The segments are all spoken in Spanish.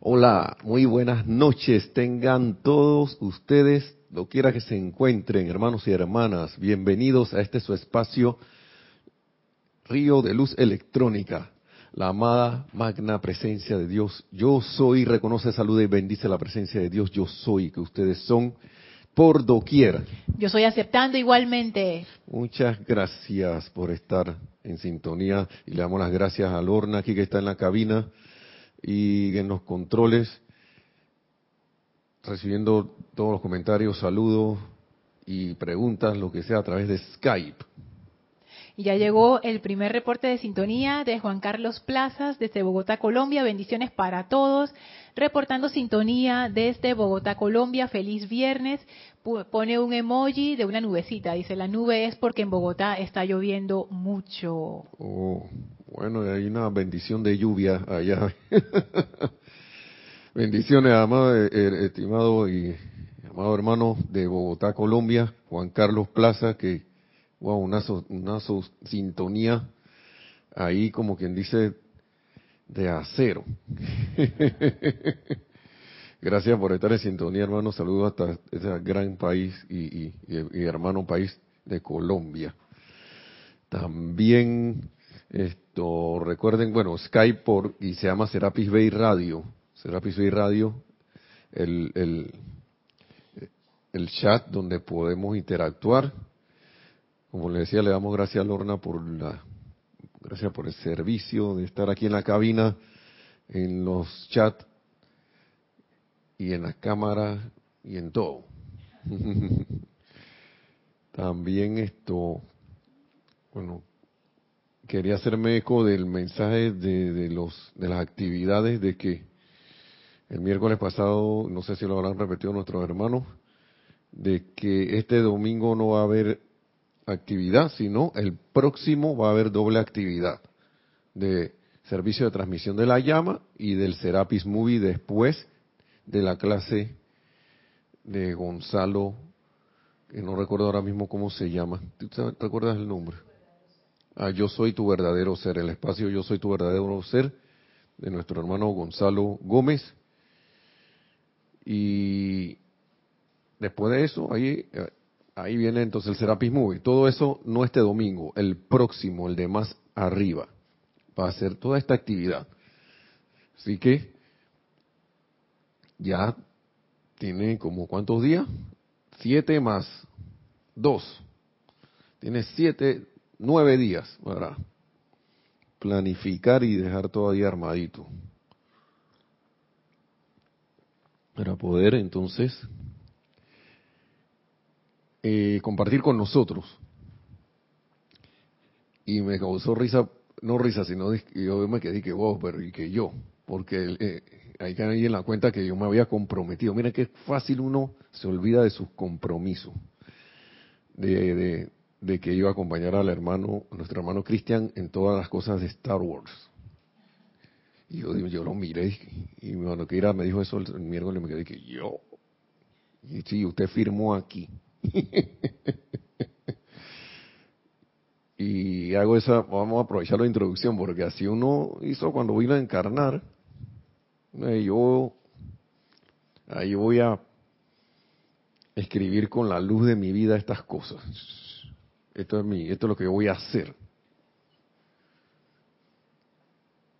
Hola, muy buenas noches. Tengan todos ustedes, lo quiera que se encuentren, hermanos y hermanas, bienvenidos a este su espacio, Río de Luz Electrónica, la amada magna presencia de Dios. Yo soy, reconoce, saluda y bendice la presencia de Dios. Yo soy, que ustedes son por doquier. Yo soy aceptando igualmente. Muchas gracias por estar en sintonía y le damos las gracias a Lorna aquí que está en la cabina y en los controles, recibiendo todos los comentarios, saludos y preguntas, lo que sea, a través de Skype. Y ya llegó el primer reporte de sintonía de Juan Carlos Plazas desde Bogotá, Colombia. Bendiciones para todos. Reportando sintonía desde Bogotá, Colombia. Feliz viernes. Pone un emoji de una nubecita. Dice, la nube es porque en Bogotá está lloviendo mucho. Oh, bueno, hay una bendición de lluvia allá. Bendiciones, eh, eh, estimado y amado hermano de Bogotá, Colombia, Juan Carlos Plaza, que wow, una, una sintonía ahí como quien dice de acero. Gracias por estar en sintonía, hermano. Saludos hasta ese gran país y, hermano país de Colombia. También esto recuerden, bueno, Skype por y se llama Serapis Bay Radio. Serapis Bay Radio, el, el, el chat donde podemos interactuar como le decía, le damos gracias a Lorna por la, gracias por el servicio de estar aquí en la cabina, en los chats y en la cámara y en todo. También esto, bueno, quería hacerme eco del mensaje de, de, los de las actividades de que el miércoles pasado, no sé si lo habrán repetido nuestros hermanos, de que este domingo no va a haber actividad, sino el próximo va a haber doble actividad de servicio de transmisión de la llama y del Serapis Movie después de la clase de Gonzalo, que no recuerdo ahora mismo cómo se llama. ¿Tú te recuerdas el nombre? Ah, yo soy tu verdadero ser, el espacio Yo soy tu verdadero ser de nuestro hermano Gonzalo Gómez. Y después de eso, ahí Ahí viene entonces el Serapis Movie. Todo eso no este domingo, el próximo, el de más arriba, va a hacer toda esta actividad. Así que ya tiene como cuántos días? Siete más dos. Tiene siete, nueve días para planificar y dejar todavía armadito. Para poder entonces eh, compartir con nosotros. Y me causó risa, no risa, sino yo me quedé que vos, pero y que yo, porque eh, hay que ir en la cuenta que yo me había comprometido. Mira qué fácil uno se olvida de sus compromisos, de, de, que iba a acompañar al hermano, nuestro hermano Cristian, en todas las cosas de Star Wars. Y yo, yo lo miré y, mi hermano Kira me dijo eso el, miércoles y me quedé que yo. Y sí, usted firmó aquí. y hago esa, vamos a aprovechar la introducción, porque así uno hizo cuando vino a encarnar. Eh, yo, ahí voy a escribir con la luz de mi vida estas cosas. Esto es mi, esto es lo que yo voy a hacer.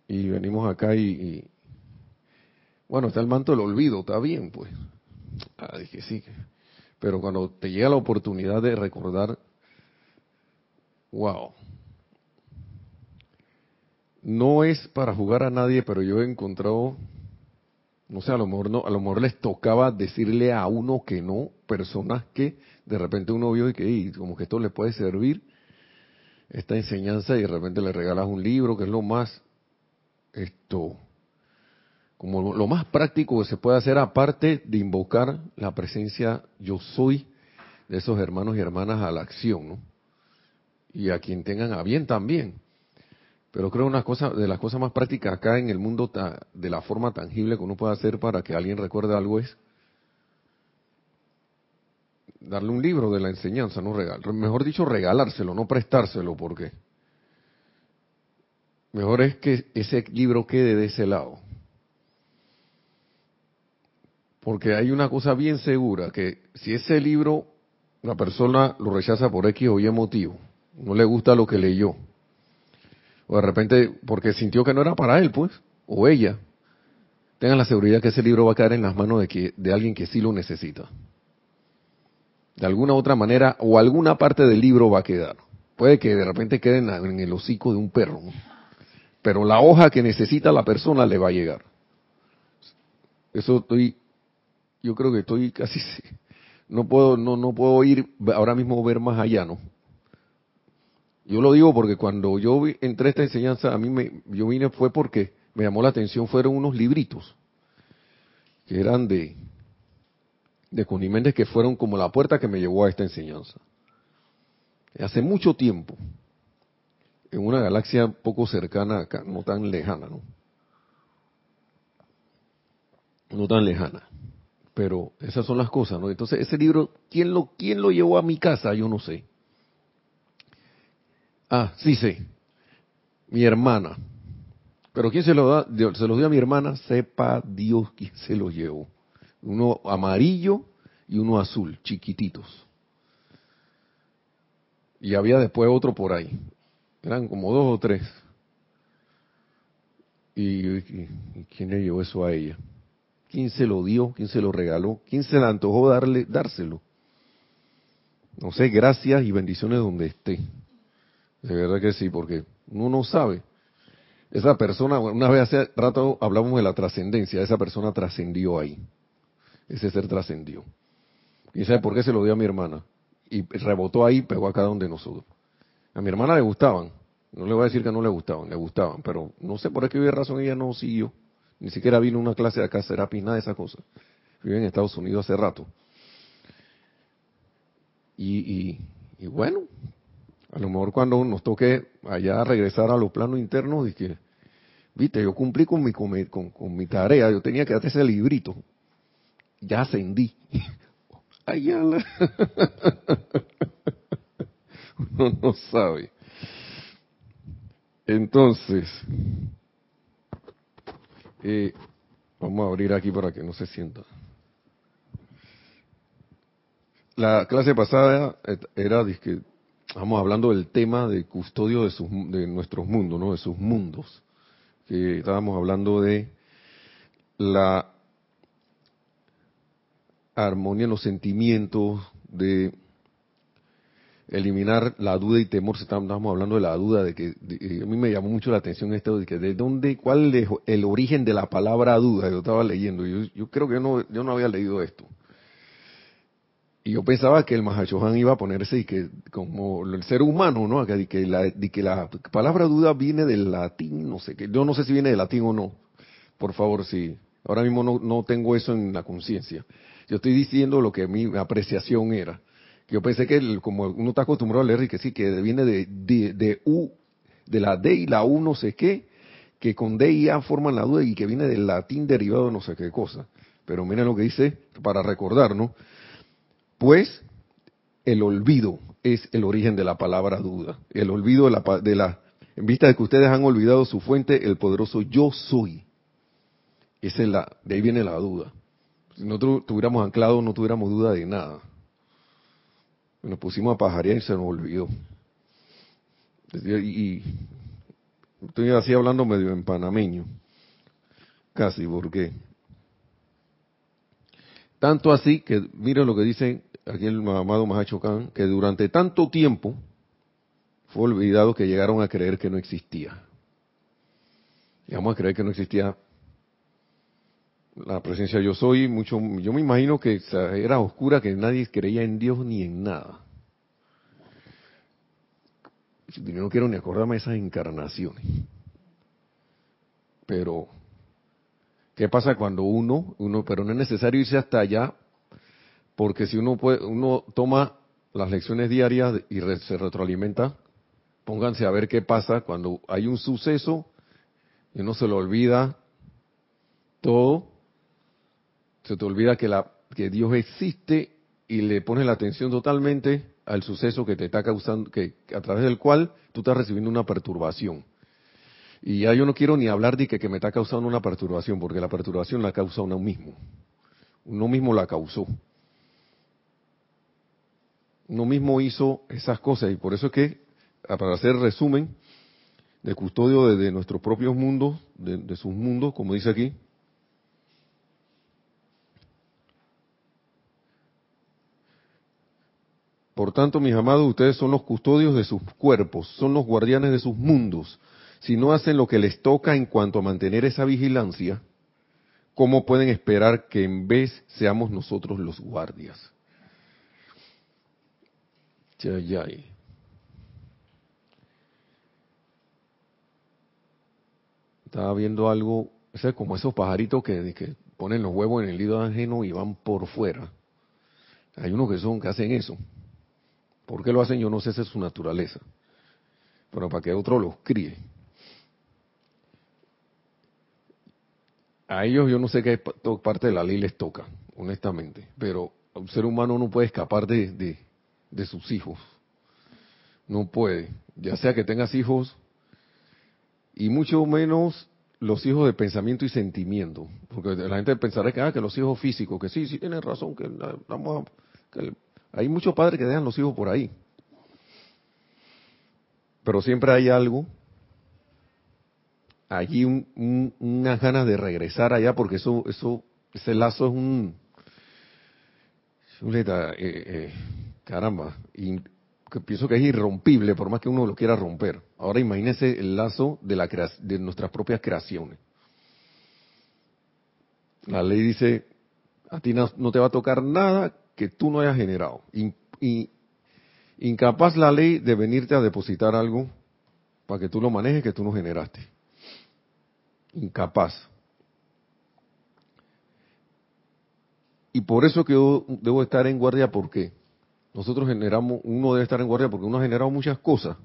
Y venimos acá y, bueno, está el manto del olvido, está bien, pues. Ah, dije sí. Pero cuando te llega la oportunidad de recordar, wow, no es para jugar a nadie, pero yo he encontrado, no sé, a lo mejor no, a lo mejor les tocaba decirle a uno que no, personas que de repente uno vio y que como que esto le puede servir esta enseñanza y de repente le regalas un libro que es lo más esto como lo más práctico que se puede hacer aparte de invocar la presencia yo soy de esos hermanos y hermanas a la acción, ¿no? Y a quien tengan a bien también. Pero creo una cosa de las cosas más prácticas acá en el mundo de la forma tangible que uno puede hacer para que alguien recuerde algo es darle un libro de la enseñanza, no regal, mejor dicho regalárselo, no prestárselo, porque mejor es que ese libro quede de ese lado. Porque hay una cosa bien segura, que si ese libro la persona lo rechaza por X o Y motivo, no le gusta lo que leyó, o de repente porque sintió que no era para él, pues, o ella, tengan la seguridad que ese libro va a caer en las manos de, que, de alguien que sí lo necesita. De alguna otra manera, o alguna parte del libro va a quedar. Puede que de repente quede en, en el hocico de un perro, ¿no? pero la hoja que necesita la persona le va a llegar. Eso estoy, yo creo que estoy casi, no puedo, no, no puedo ir ahora mismo ver más allá, ¿no? Yo lo digo porque cuando yo entré a esta enseñanza, a mí me, yo vine fue porque me llamó la atención, fueron unos libritos que eran de, de que fueron como la puerta que me llevó a esta enseñanza. Hace mucho tiempo, en una galaxia poco cercana acá, no tan lejana, ¿no? No tan lejana. Pero esas son las cosas, ¿no? Entonces, ese libro, ¿quién lo, quién lo llevó a mi casa? Yo no sé. Ah, sí sé. Mi hermana. Pero ¿quién se lo da? Se los dio a mi hermana, sepa Dios quién se los llevó. Uno amarillo y uno azul, chiquititos. Y había después otro por ahí. Eran como dos o tres. ¿Y, quién le llevó eso a ella? ¿Quién se lo dio? ¿Quién se lo regaló? ¿Quién se le antojó darle, dárselo? No sé, gracias y bendiciones donde esté. De verdad que sí, porque uno no sabe. Esa persona, una vez hace rato hablamos de la trascendencia, esa persona trascendió ahí. Ese ser trascendió. ¿Y sabe por qué se lo dio a mi hermana? Y rebotó ahí, pegó acá donde nosotros. A mi hermana le gustaban. No le voy a decir que no le gustaban, le gustaban, pero no sé por qué razón ella no siguió. Ni siquiera vino una clase de acá, Serapis, nada de esa cosa. Vive en Estados Unidos hace rato. Y, y, bueno, a lo mejor cuando nos toque allá regresar a los planos internos, y viste, yo cumplí con mi, con, con, mi tarea, yo tenía que darte ese librito. Ya ascendí. Ay, Uno no sabe. Entonces, eh, vamos a abrir aquí para que no se sienta. La clase pasada era, que estamos hablando del tema de custodio de, sus, de nuestros mundos, ¿no? De sus mundos. Que estábamos hablando de la armonía en los sentimientos, de eliminar la duda y temor, estamos hablando de la duda, de que a mí me llamó mucho la atención esto, de que de dónde, cuál es el origen de la palabra duda, yo estaba leyendo, yo, yo creo que no, yo no había leído esto. Yo pensaba que el Mahachohan iba a ponerse y que como el ser humano, ¿no? Que, que, la, que la palabra duda viene del latín, no sé, que yo no sé si viene del latín o no. Por favor, si ahora mismo no, no tengo eso en la conciencia. Yo estoy diciendo lo que mi apreciación era yo pensé que como uno está acostumbrado a leer y que sí, que viene de, de, U, de la D y la U no sé qué, que con D y A forman la duda y que viene del latín derivado de no sé qué cosa. Pero miren lo que dice para recordar, ¿no? Pues el olvido es el origen de la palabra duda. El olvido de la, de la, en vista de que ustedes han olvidado su fuente, el poderoso yo soy. Esa es de ahí viene la duda. Si nosotros tuviéramos anclado, no tuviéramos duda de nada. Nos pusimos a pajarear y se nos olvidó. Y, estoy así hablando medio en panameño. Casi, porque tanto así que miren lo que dice aquí el amado Mahacho Khan, que durante tanto tiempo fue olvidado que llegaron a creer que no existía. Llegamos a creer que no existía la presencia yo soy, mucho, yo me imagino que era oscura, que nadie creía en Dios ni en nada. Yo no quiero ni acordarme de esas encarnaciones. Pero, ¿qué pasa cuando uno, uno, pero no es necesario irse hasta allá, porque si uno puede, uno toma las lecciones diarias y se retroalimenta, pónganse a ver qué pasa cuando hay un suceso y uno se lo olvida todo se te olvida que, la, que Dios existe y le pones la atención totalmente al suceso que te está causando, que a través del cual tú estás recibiendo una perturbación. Y ya yo no quiero ni hablar de que, me está causando una perturbación, porque la perturbación la causa uno mismo. uno mismo la causó. Uno mismo hizo esas cosas y por eso es que, para hacer resumen, de custodio de, nuestros propios mundos, de sus mundos, como dice aquí, Por tanto, mis amados, ustedes son los custodios de sus cuerpos, son los guardianes de sus mundos. Si no hacen lo que les toca en cuanto a mantener esa vigilancia, ¿cómo pueden esperar que en vez seamos nosotros los guardias? Estaba viendo algo, es como esos pajaritos que, ponen los huevos en el nido ajeno y van por fuera. Hay unos que son que hacen eso. ¿Por qué lo hacen? Yo no sé, esa es su naturaleza. Pero para que otro los críe. A ellos yo no sé qué parte de la ley les toca, honestamente. Pero un ser humano no puede escapar de, de sus hijos. No puede. Ya sea que tengas hijos y mucho menos los hijos de pensamiento y sentimiento, porque la gente pensará que, ah, que los hijos físicos, que sí, sí tienen razón, que, vamos que hay muchos padres que dejan los hijos por ahí. Pero siempre hay algo, allí un, unas ganas de regresar allá, porque eso, eso, ese lazo es un, eh, eh, caramba, y que pienso que es irrompible por más que uno lo quiera romper. Ahora imagínese el lazo de, la, de nuestras propias creaciones. La ley dice, a ti no, te va a tocar nada que tú no hayas generado. Y, incapaz la ley de venirte a depositar algo para que tú lo manejes que tú no generaste. Incapaz. Y por eso que yo debo estar en guardia porque nosotros generamos, uno debe estar en guardia porque uno ha generado muchas cosas.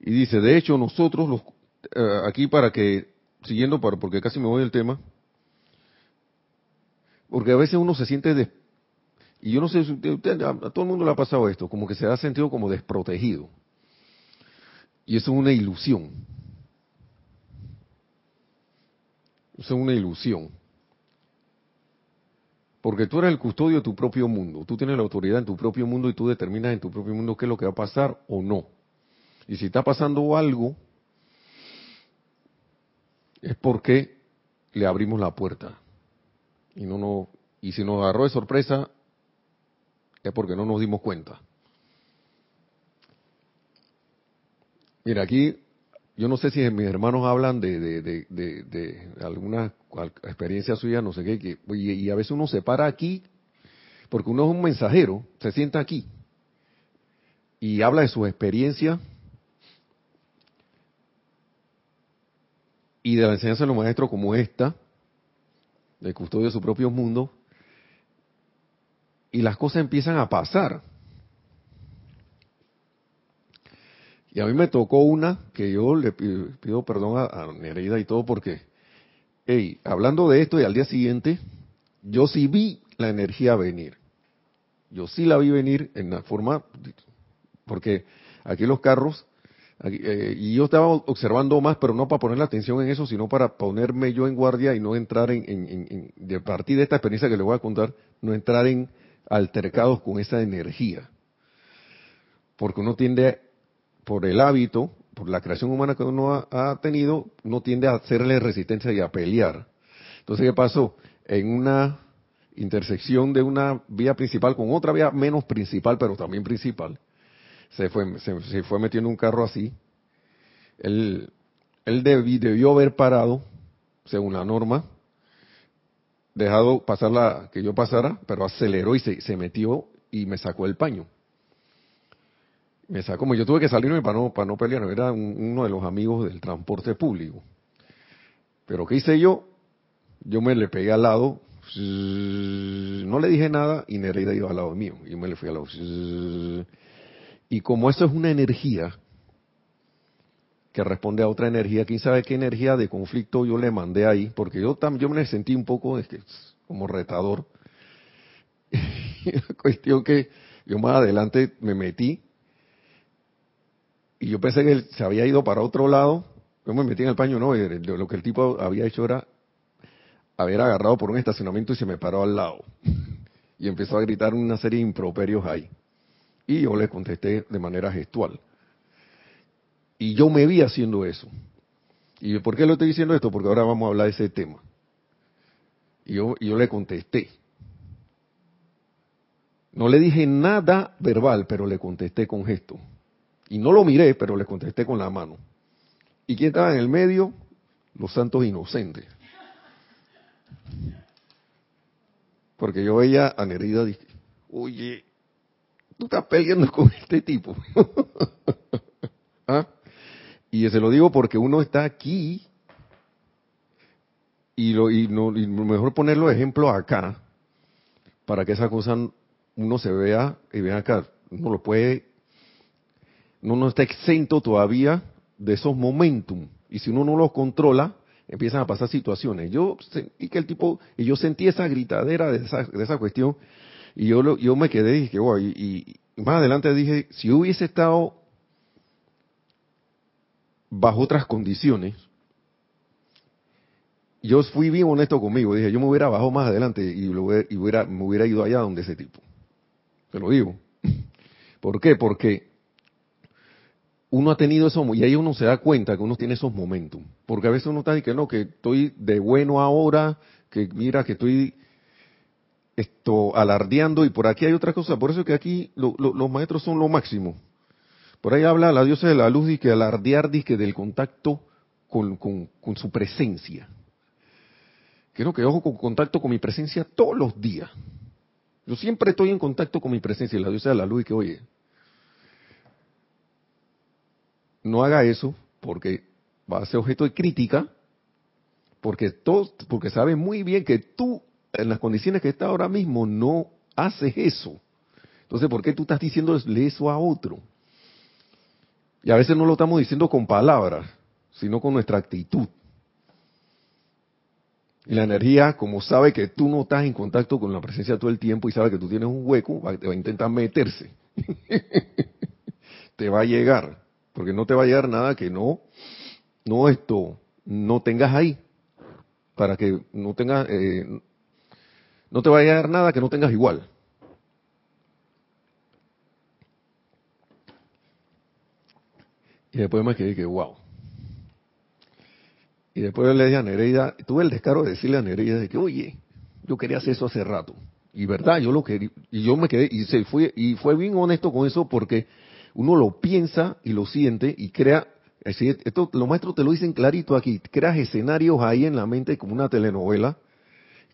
Y dice, de hecho nosotros los, eh, aquí para que, siguiendo para, porque casi me voy del tema, porque a veces uno se siente, y yo no sé, usted, a, todo el mundo le ha pasado esto, como que se ha sentido como desprotegido. Y eso es una ilusión. Eso es una ilusión. Porque tú eres el custodio de tu propio mundo. Tú tienes la autoridad en tu propio mundo y tú determinas en tu propio mundo qué es lo que va a pasar o no. Y si está pasando algo, es porque le abrimos la puerta y no no y si nos agarró de sorpresa es porque no nos dimos cuenta. Mira, aquí yo no sé si mis hermanos hablan de, de, de, alguna experiencia suya, no sé qué, y, a veces uno se para aquí, porque uno es un mensajero, se sienta aquí y habla de su experiencia y de la enseñanza de los maestros como esta, de custodio de su propio mundo, y las cosas empiezan a pasar. Y a mí me tocó una que yo le pido, perdón a, Nereida y todo porque, hey, hablando de esto y al día siguiente, yo sí vi la energía venir. Yo sí la vi venir en la forma, porque aquí los carros eh, y yo estaba observando más, pero no para poner la atención en eso, sino para ponerme yo en guardia y no entrar en, en, de partir de esta experiencia que le voy a contar, no entrar en altercados con esa energía. Porque uno tiende, por el hábito, por la creación humana que uno ha, tenido, uno tiende a hacerle resistencia y a pelear. Entonces, ¿qué pasó? En una intersección de una vía principal con otra vía menos principal, pero también principal, se fue, se, fue metiendo un carro así. Él, debió haber parado, según la norma, dejado pasar la, que yo pasara, pero aceleró y se, se metió y me sacó el paño. Me sacó, como yo tuve que salirme para no, para no pelear, era uno de los amigos del transporte público. Pero ¿qué hice yo? Yo me le pegué al lado, no le dije nada y Nereida iba al lado mío. Y me le fui al lado. Y como eso es una energía que responde a otra energía, quién sabe qué energía de conflicto yo le mandé ahí, porque yo también yo me sentí un poco como retador. la cuestión que yo más adelante me metí y yo pensé que él se había ido para otro lado, yo me metí en el paño, no, lo que el tipo había hecho era haber agarrado por un estacionamiento y se me paró al lado. Y empezó a gritar una serie de improperios ahí. Y yo le contesté de manera gestual. Y yo me vi haciendo eso. ¿Y por qué le estoy diciendo esto? Porque ahora vamos a hablar de ese tema. Y yo, y yo le contesté. No le dije nada verbal, pero le contesté con gesto. Y no lo miré, pero le contesté con la mano. ¿Y quién estaba en el medio? Los santos inocentes. Porque yo veía a Nerida dije, oye, tú estás peleando con este tipo. ¿Ah? Y se lo digo porque uno está aquí y, lo, y, no, y mejor ponerlo de ejemplo acá para que esa cosa uno se vea y vea acá. Uno lo puede, uno no está exento todavía de esos momentum. Y si uno no los controla, empiezan a pasar situaciones. Yo sentí que el tipo, y yo sentí esa gritadera de esa, de esa cuestión, y yo, yo me quedé y dije, wow, y, y más adelante dije, si hubiese estado bajo otras condiciones, yo fui bien honesto conmigo, dije, yo me hubiera bajado más adelante y, hubiera, me hubiera ido allá donde ese tipo. Te lo digo. ¿Por qué? Porque uno ha tenido eso, y ahí uno se da cuenta que uno tiene esos momentos. Porque a veces uno está diciendo que no, que estoy de bueno ahora, que mira que estoy esto alardeando y por aquí hay otra cosa. Por eso es que aquí los maestros son lo máximo. Por ahí habla la diosa de la luz y que alardear dice del contacto con, con, su presencia. No, que ojo con contacto con mi presencia todos los días. Yo siempre estoy en contacto con mi presencia, la diosa de la luz, y que oye, no haga eso porque va a ser objeto de crítica, porque, todo, porque sabe muy bien que tú, en las condiciones que está ahora mismo, no haces eso. Entonces, ¿por qué tú estás diciéndole eso a otro? Y a veces no lo estamos diciendo con palabras, sino con nuestra actitud. Y la energía, como sabe que tú no estás en contacto con la presencia todo el tiempo y sabe que tú tienes un hueco, te va a intentar meterse. te va a llegar porque no te va a llegar nada que no, no esto, no tengas ahí, para que no tengas, eh, no te va a llegar nada que no tengas igual. Y después me quedé que, wow. Y después le dije a Nereida, tuve el descaro de decirle a Nereida de que, oye, yo quería hacer eso hace rato. Y verdad, yo lo quería, y yo me quedé, y se fue, y fue bien honesto con eso porque uno lo piensa y lo siente y crea, esto los maestros te lo dicen clarito aquí, creas escenarios ahí en la mente como una telenovela,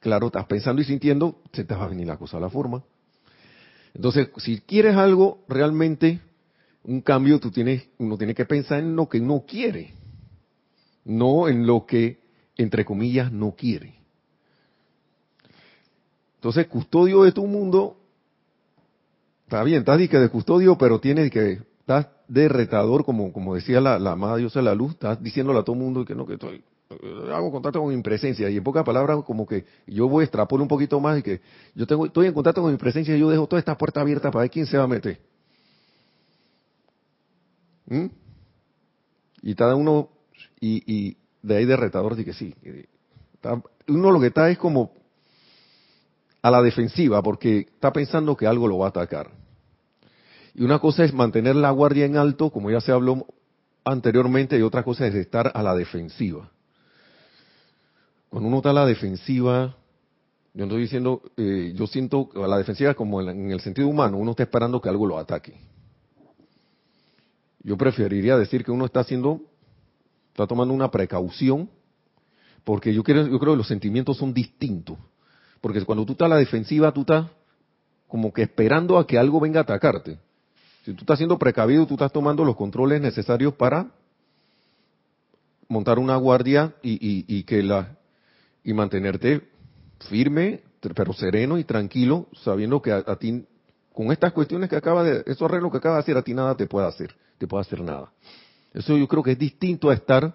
claro, estás pensando y sintiendo, se te va a venir la cosa a la forma. Entonces, si quieres algo realmente, un cambio, tú tienes, uno tiene que pensar en lo que no quiere, no en lo que, entre comillas, no quiere. Entonces, custodio de tu mundo Está bien, estás de custodio, pero tienes que, estás de retador, como, como decía la, la amada diosa de la luz, estás diciéndole a todo el mundo que no, que estoy, eh, hago contacto con mi presencia. Y en pocas palabras, como que yo voy a extrapolar un poquito más y que yo tengo, estoy en contacto con mi presencia y yo dejo toda esta puerta abierta para ver quién se va a meter. ¿Mm? Y cada uno, y, y de ahí de retador, que sí. uno lo que está es como a la defensiva porque está pensando que algo lo va a atacar. Y una cosa es mantener la guardia en alto, como ya se habló anteriormente, y otra cosa es estar a la defensiva. Cuando uno está a la defensiva, yo estoy diciendo, eh, yo siento a la defensiva como en el sentido humano, uno está esperando que algo lo ataque. Yo preferiría decir que uno está haciendo, está tomando una precaución, porque yo, quiero, yo creo que los sentimientos son distintos. Porque cuando tú estás a la defensiva, tú estás como que esperando a que algo venga a atacarte. Si tú estás siendo precavido, tú estás tomando los controles necesarios para montar una guardia y, que la y mantenerte firme, pero sereno y tranquilo, sabiendo que a, ti con estas cuestiones que acaba de esos arreglos que acaba de hacer a ti nada te puede hacer, te puede hacer nada. Eso yo creo que es distinto a estar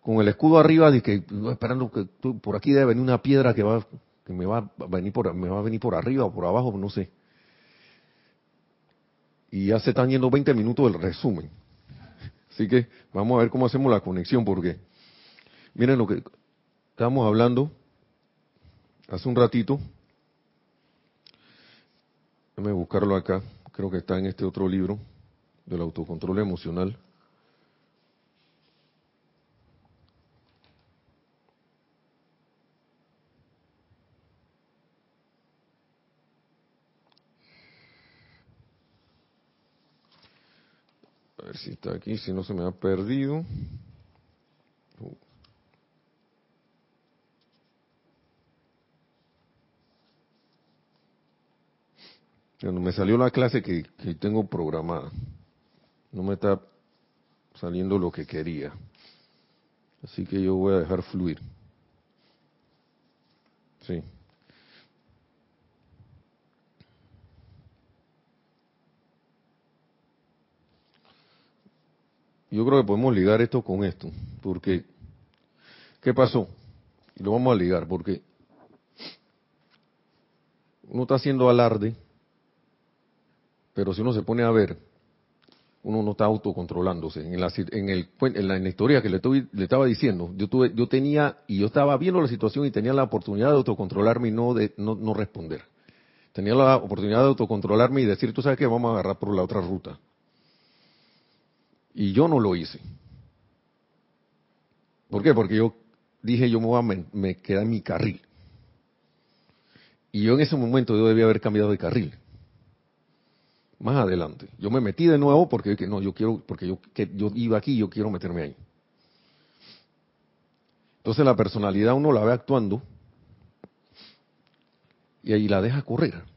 con el escudo arriba de que esperando que por aquí debe venir una piedra que va que me va a venir por me va a venir por arriba o por abajo, no sé. Y ya se están yendo 20 minutos del resumen. Así que vamos a ver cómo hacemos la conexión porque miren lo que estábamos hablando hace un ratito, déjame buscarlo acá, creo que está en este otro libro del autocontrol emocional. A ver si está aquí, si no se me ha perdido. Cuando me salió la clase que, que tengo programada, no me está saliendo lo que quería. Así que yo voy a dejar fluir. Sí. Yo creo que podemos ligar esto con esto, porque ¿qué pasó? Y lo vamos a ligar, porque uno está haciendo alarde, pero si uno se pone a ver, uno no está autocontrolándose. En la, en el, en la, historia que le, estoy, le estaba diciendo, yo, tuve, yo tenía, y yo estaba viendo la situación y tenía la oportunidad de autocontrolarme y no, de, no, no responder. Tenía la oportunidad de autocontrolarme y decir, tú sabes que vamos a agarrar por la otra ruta. Y yo no lo hice. ¿Por qué? Porque yo dije, yo me voy a me, me en mi carril. Y yo en ese momento yo debía haber cambiado de carril. Más adelante. Yo me metí de nuevo porque no, yo quiero, porque yo, que yo iba aquí, yo quiero meterme ahí. Entonces la personalidad uno la ve actuando y ahí la deja correr.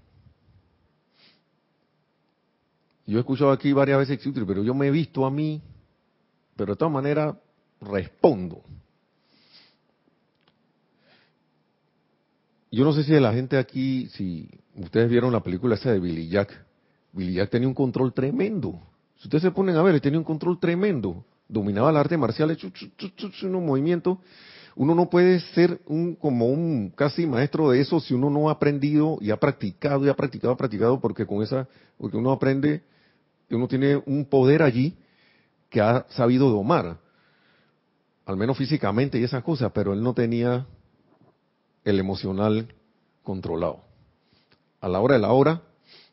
Yo he escuchado aquí varias veces, pero yo me he visto a mí, pero de todas maneras respondo. Yo no sé si la gente aquí, si ustedes vieron la película esa de Billy Jack, Billy Jack tenía un control tremendo. Si ustedes se ponen a ver, tenía un control tremendo. Dominaba el arte marcial, hecho unos movimientos. Uno no puede ser un como un casi maestro de eso si uno no ha aprendido y ha practicado y ha practicado, ha practicado, porque con esa, porque uno aprende, uno tiene un poder allí que ha sabido domar, al menos físicamente y esas cosas, pero él no tenía el emocional controlado. A la hora de la hora,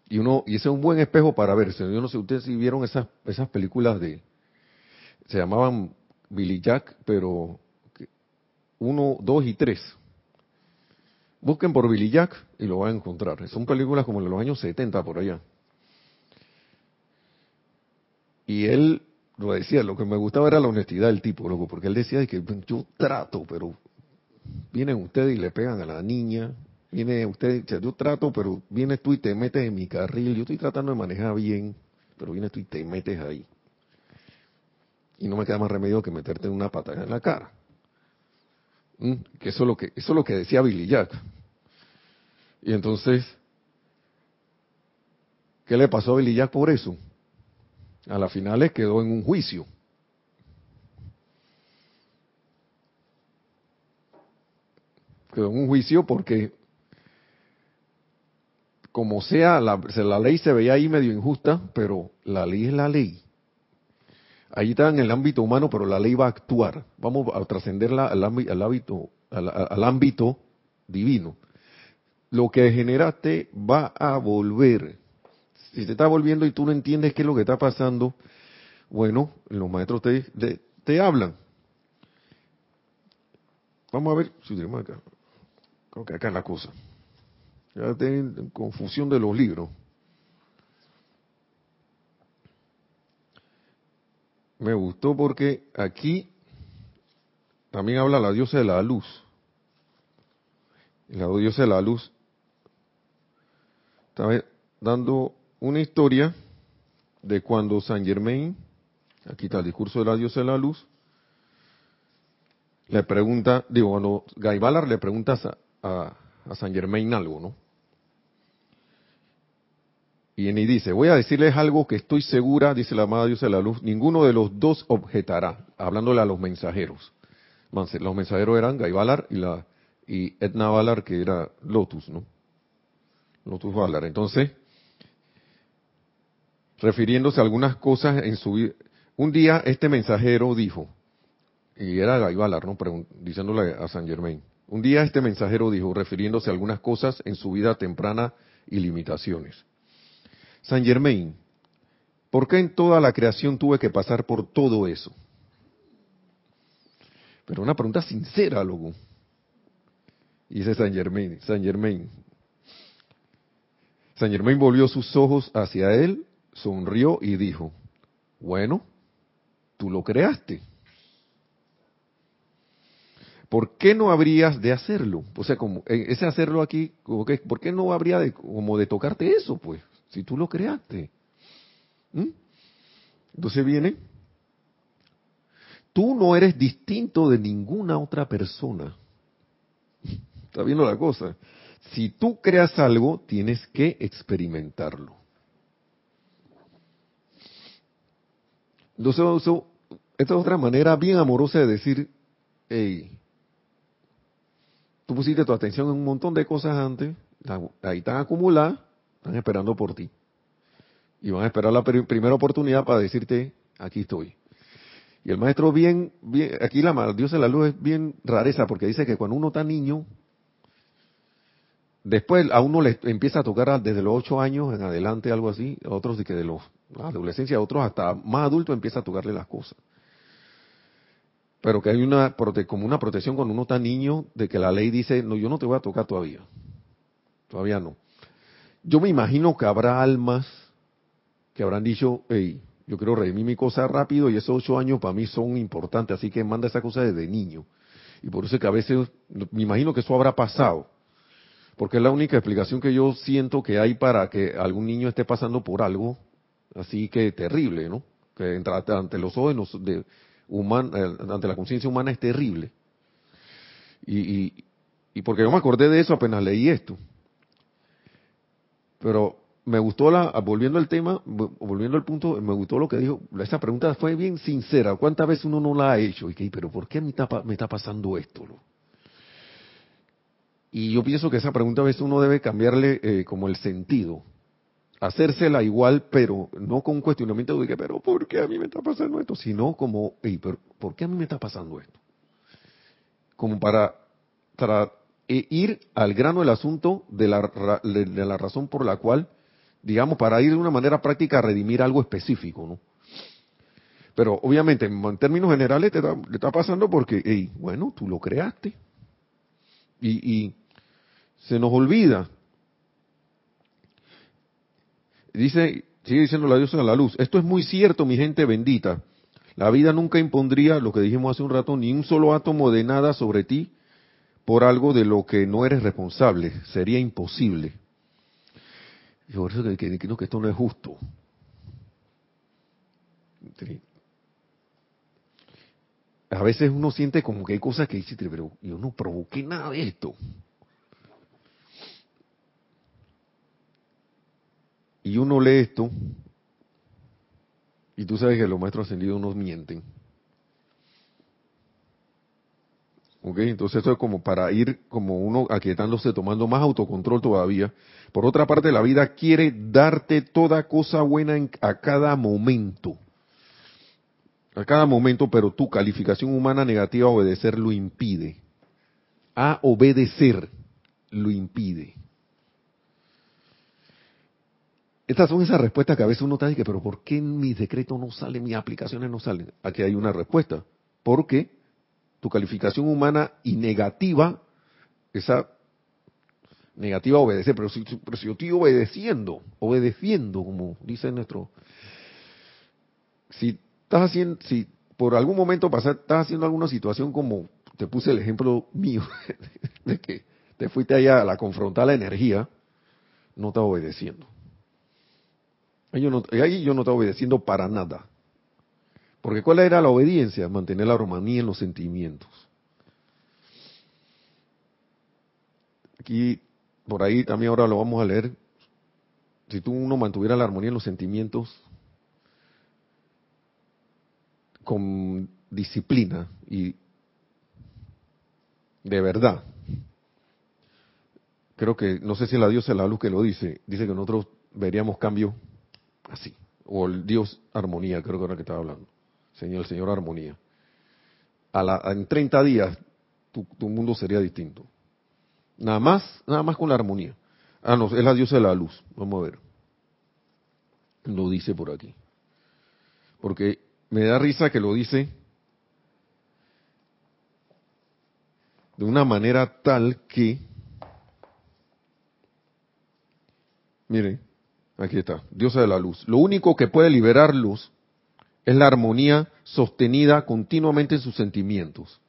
y uno y ese es un buen espejo para verse. Yo no sé ustedes si vieron esas esas películas de se llamaban Billy Jack, pero uno, dos y tres. Busquen por Billy Jack y lo van a encontrar. Son películas como en los años 70 por allá. Y él lo decía, lo que me gustaba era la honestidad del tipo, loco, porque él decía que yo trato, pero vienen ustedes y le pegan a la niña, viene usted, yo trato, pero vienes tú y te metes en mi carril, yo estoy tratando de manejar bien, pero vienes tú y te metes ahí. Y no me queda más remedio que meterte una patada en la cara. ¿Mm? Que eso es lo que, eso es lo que decía Billy Jack. Y entonces, ¿qué le pasó a Billy Jack por eso? A la final quedó en un juicio. Quedó en un juicio porque como sea, la, la, ley se veía ahí medio injusta, pero la ley es la ley. Ahí está en el ámbito humano, pero la ley va a actuar. Vamos a trascenderla al, al, al, al ámbito divino. Lo que generaste va a volver. Si te está volviendo y tú no entiendes qué es lo que está pasando, bueno, los maestros te, te, te hablan. Vamos a ver si tenemos acá. Creo que acá es la cosa. Ya tienen confusión de los libros. Me gustó porque aquí también habla la diosa de la luz. La diosa de la luz está dando una historia de cuando San Germain, aquí está el discurso de la diosa de la luz, le pregunta, digo, cuando Gaibalar le pregunta a, a San Germain algo, ¿no? Y en dice, voy a decirles algo que estoy segura, dice la amada Dios de la luz, ninguno de los dos objetará, hablándole a los mensajeros. Los mensajeros eran Guy y, la, y Edna Valar, que era Lotus, ¿no? Lotus Valar. Entonces, refiriéndose a algunas cosas en su vida, un día este mensajero dijo, y era Gaibalar, ¿no? diciéndole a San Germain. Un día este mensajero dijo, refiriéndose a algunas cosas en su vida temprana y limitaciones. San Germain, ¿por qué en toda la creación tuve que pasar por todo eso? Pero una pregunta sincera, loco. Dice San Germain, San Germain. San Germain volvió sus ojos hacia él, sonrió y dijo, bueno, tú lo creaste. ¿Por qué no habrías de hacerlo? O sea, como eh, ese hacerlo aquí, ¿por qué no habría de, como de tocarte eso, pues? Si tú lo creaste. ¿Mm? Entonces viene, tú no eres distinto de ninguna otra persona. Está viendo la cosa. Si tú creas algo, tienes que experimentarlo. Entonces, esta es otra manera bien amorosa de decir, hey, tú pusiste tu atención en un montón de cosas antes, ahí están acumuladas, están esperando por ti. Y van a esperar la primera oportunidad para decirte, aquí estoy. Y el maestro bien, bien aquí la Dios de la luz es bien rareza, porque dice que cuando uno está niño, después a uno le empieza a tocar desde los ocho años en adelante, algo así, a otros de que de los, la adolescencia, otros hasta más adultos empieza a tocarle las cosas pero que hay una como una protección cuando uno está niño de que la ley dice, no, yo no te voy a tocar todavía. Todavía no. Yo me imagino que habrá almas que habrán dicho, hey, yo quiero redimir mi cosa rápido y esos ocho años para mí son importantes, así que manda esa cosa desde niño. Y por eso es que a veces, me imagino que eso habrá pasado. Porque es la única explicación que yo siento que hay para que algún niño esté pasando por algo así que terrible, ¿no? Que ante los ojos de, humana, ante la conciencia humana es terrible. Y, y, porque yo me acordé de eso apenas leí esto. Pero me gustó la, volviendo al tema, volviendo al punto, me gustó lo que dijo, esa pregunta fue bien sincera, ¿cuántas veces uno no la ha hecho? Y que, pero ¿por qué me está pasando esto? Y yo pienso que esa pregunta a veces uno debe cambiarle eh, como el sentido hacérsela igual, pero no con un cuestionamiento de que, pero ¿por qué a mí me está pasando esto? Sino como, hey, pero ¿por qué a mí me está pasando esto? Como para, eh, ir al grano del asunto de la, de la razón por la cual, digamos, para ir de una manera práctica a redimir algo específico, ¿no? Pero obviamente, en términos generales, te está, pasando porque, hey, bueno, tú lo creaste. Y, y se nos olvida dice, sigue diciendo la diosa de la luz, esto es muy cierto, mi gente bendita. La vida nunca impondría, lo que dijimos hace un rato, ni un solo átomo de nada sobre ti por algo de lo que no eres responsable. Sería imposible. Y por eso que, que, que esto no es justo. A veces uno siente como que hay cosas que dice, pero yo no provoqué nada de esto. Y uno lee esto, y tú sabes que los maestros ascendidos nos mienten. ¿Ok? Entonces esto es como para ir como uno aquietándose, tomando más autocontrol todavía. Por otra parte, la vida quiere darte toda cosa buena a cada momento. A cada momento, pero tu calificación humana negativa a obedecer lo impide. A obedecer lo impide. Estas son esas respuestas que a veces uno está que, pero ¿por qué mis decretos no salen, mis aplicaciones no salen? Aquí hay una respuesta. Porque tu calificación humana y negativa, esa negativa obedecer, pero si, pero si yo estoy obedeciendo, obedeciendo, como dice nuestro, si estás haciendo, si por algún momento pasar, estás haciendo alguna situación como, te puse el ejemplo mío, de que te fuiste allá a la confrontar la energía, no estás obedeciendo. Yo, no, ahí yo no estaba obedeciendo para nada. Porque ¿cuál era la obediencia? Mantener la armonía en los sentimientos. Aquí, por ahí también ahora lo vamos a leer. Si tú uno mantuviera la armonía en los sentimientos con disciplina y de verdad, creo que, no sé si la diosa de la luz que lo dice, dice que nosotros veríamos cambio Así. O el Dios armonía, creo que era que estaba hablando. Señor, el Señor armonía. a la, en 30 días tu, mundo sería distinto. Nada más, nada más con la armonía. Ah, no, es la diosa de la luz. Vamos a ver. Lo dice por aquí. Porque me da risa que lo dice de una manera tal que, miren, aquí está, diosa de la luz. Lo único que puede liberar luz es la armonía sostenida continuamente en sus sentimientos.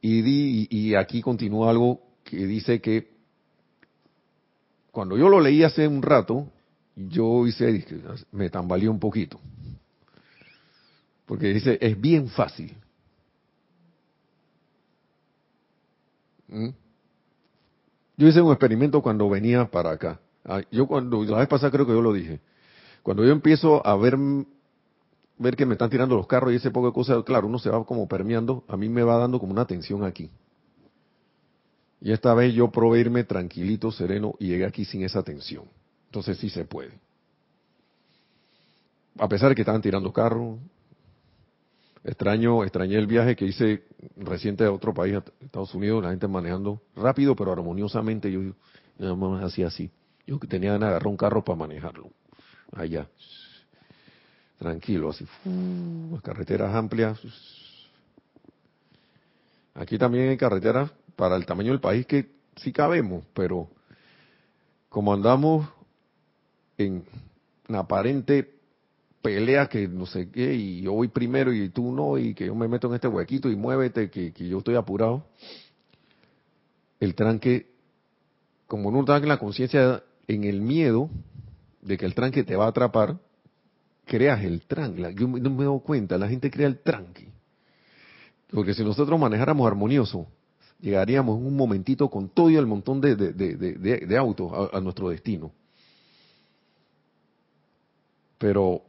Y, y aquí continúa algo que dice que cuando yo lo leí hace un rato, yo hice, me tambaleé un poquito. Porque dice, es bien fácil. ¿Mm? Yo hice un experimento cuando venía para acá. Ah, yo cuando, la vez pasada creo que yo lo dije. Cuando yo empiezo a ver, ver que me están tirando los carros y ese poco de cosas, claro, uno se va como permeando, a mí me va dando como una tensión aquí. Y esta vez yo probé irme tranquilito, sereno, y llegué aquí sin esa tensión. Entonces sí se puede. A pesar de que estaban tirando carros, extraño, extrañé el viaje que hice reciente a otro país, a Estados Unidos, la gente manejando rápido pero armoniosamente. Yo, yo hacía así. Yo que tenía ganas de agarrar un carro para manejarlo. Allá. Tranquilo, así. Las carreteras amplias. Aquí también hay carreteras para el tamaño del país que sí cabemos, pero como andamos en aparente pelea que no sé qué, y yo voy primero y tú no, y que yo me meto en este huequito y muévete, que, yo estoy apurado, el tranque, como no está la conciencia, en el miedo de que el tranque te va a atrapar, creas el tranque. Yo no me doy cuenta, la gente crea el tranque. Porque si nosotros manejáramos armonioso, llegaríamos en un momentito con todo y el montón de, de, autos a, nuestro destino. Pero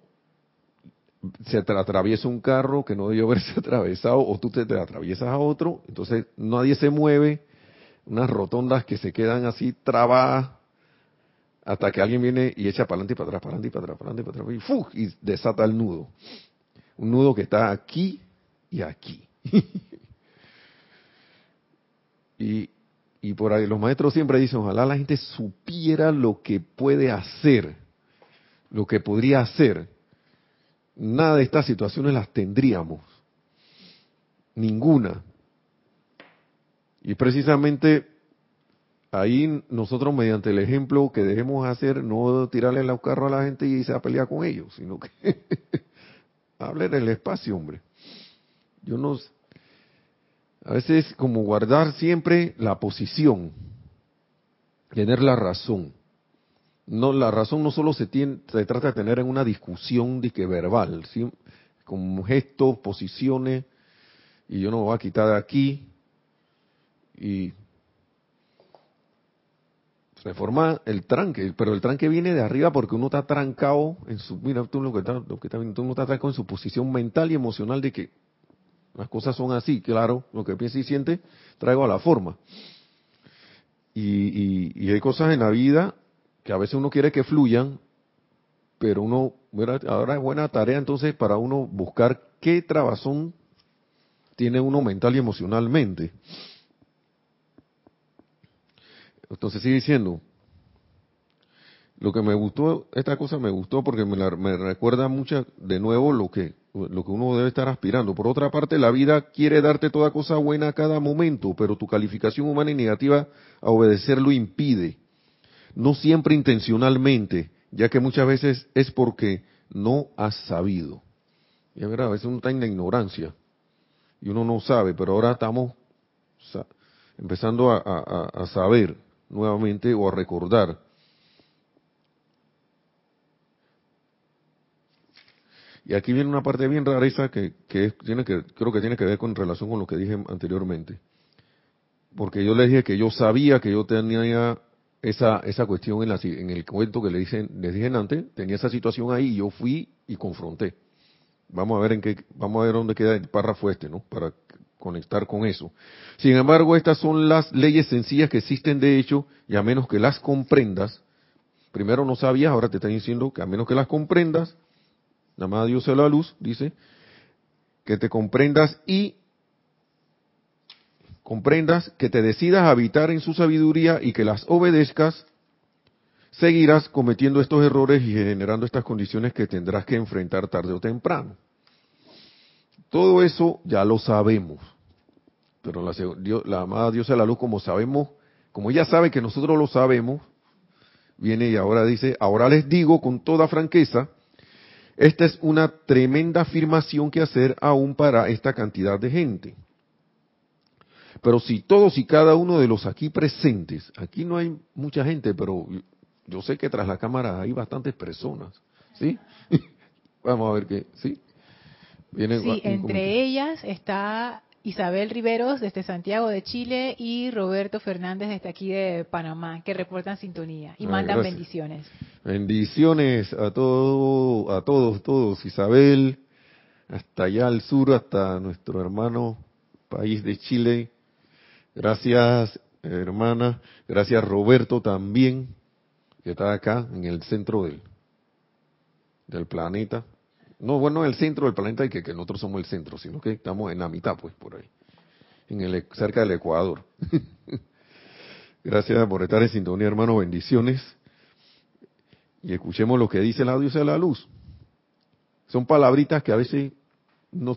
se atraviesa un carro que no debió haberse atravesado o tú te, atraviesas a otro, entonces nadie se mueve, unas rotondas que se quedan así trabadas hasta que alguien viene y echa para adelante y para atrás, para adelante y para atrás, para adelante y para y desata el nudo. Un nudo que está aquí y aquí. Y, y por ahí los maestros siempre dicen, ojalá la gente supiera lo que puede hacer, lo que podría hacer. Nada de estas situaciones las tendríamos. Ninguna. Y precisamente ahí nosotros mediante el ejemplo que debemos hacer, no tirarle el carro a la gente y se a pelear con ellos, sino que hablen el espacio, hombre. Yo no, a veces como guardar siempre la posición, tener la razón. No, la razón no solo se, tiene, se trata de tener en una discusión de que verbal, con gestos, posiciones, y yo no me voy a quitar de aquí, y se forma el tranque, pero el tranque viene de arriba porque uno está trancado en su, mira tú lo que está, lo que está, trancado en su posición mental y emocional de que las cosas son así, claro, lo que piensa y siente, traigo a la forma. Y, hay cosas en la vida que a veces uno quiere que fluyan, pero uno, ahora es buena tarea entonces para uno buscar qué trabazón tiene uno mental y emocionalmente. Entonces sigue diciendo, lo que me gustó, esta cosa me gustó porque me, me recuerda mucho de nuevo lo que lo que uno debe estar aspirando. Por otra parte, la vida quiere darte toda cosa buena a cada momento, pero tu calificación humana y negativa a obedecerlo impide. No siempre intencionalmente, ya que muchas veces es porque no has sabido. Y a veces uno está en la ignorancia y uno no sabe, pero ahora estamos empezando a saber nuevamente o a recordar Y aquí viene una parte bien rara que, que, tiene que creo que tiene que ver con relación con lo que dije anteriormente. Porque yo les dije que yo sabía que yo tenía esa, esa cuestión en, la, en el cuento que les, dije, les dije antes, tenía esa situación ahí y yo fui y confronté. Vamos a ver en qué, vamos a ver dónde queda el párrafo este, ¿no? Para conectar con eso. Sin embargo, estas son las leyes sencillas que existen de hecho y a menos que las comprendas, primero no sabías, ahora te están diciendo que a menos que las comprendas, la amada Dios de la luz, dice, que te comprendas y comprendas, que te decidas a habitar en su sabiduría y que las obedezcas, seguirás cometiendo estos errores y generando estas condiciones que tendrás que enfrentar tarde o temprano. Todo eso ya lo sabemos. Pero la, la amada diosa de la luz, como sabemos, como ella sabe que nosotros lo sabemos, viene y ahora dice, ahora les digo con toda franqueza, esta es una tremenda afirmación que hacer aún para esta cantidad de gente. Pero si todos y cada uno de los aquí presentes, aquí no hay mucha gente, pero yo sé que tras la cámara hay bastantes personas, ¿sí? Vamos a ver qué, ¿sí? sí, entre ellas está Isabel Riveros desde Santiago de Chile y Roberto Fernández desde aquí de Panamá, que reportan sintonía y mandan bendiciones. Bendiciones a todos, a todos, todos. Isabel, hasta allá al sur, hasta nuestro hermano país de Chile. Gracias, hermana. Gracias, Roberto, también, que está acá en el centro del, del planeta. No, bueno, el centro del planeta y que, nosotros somos el centro, sino que estamos en la mitad, pues, por ahí, en el, cerca del Ecuador. Gracias por estar en sintonía, hermano. Bendiciones. Y escuchemos lo que dice la diosa de la luz. Son palabritas que a veces no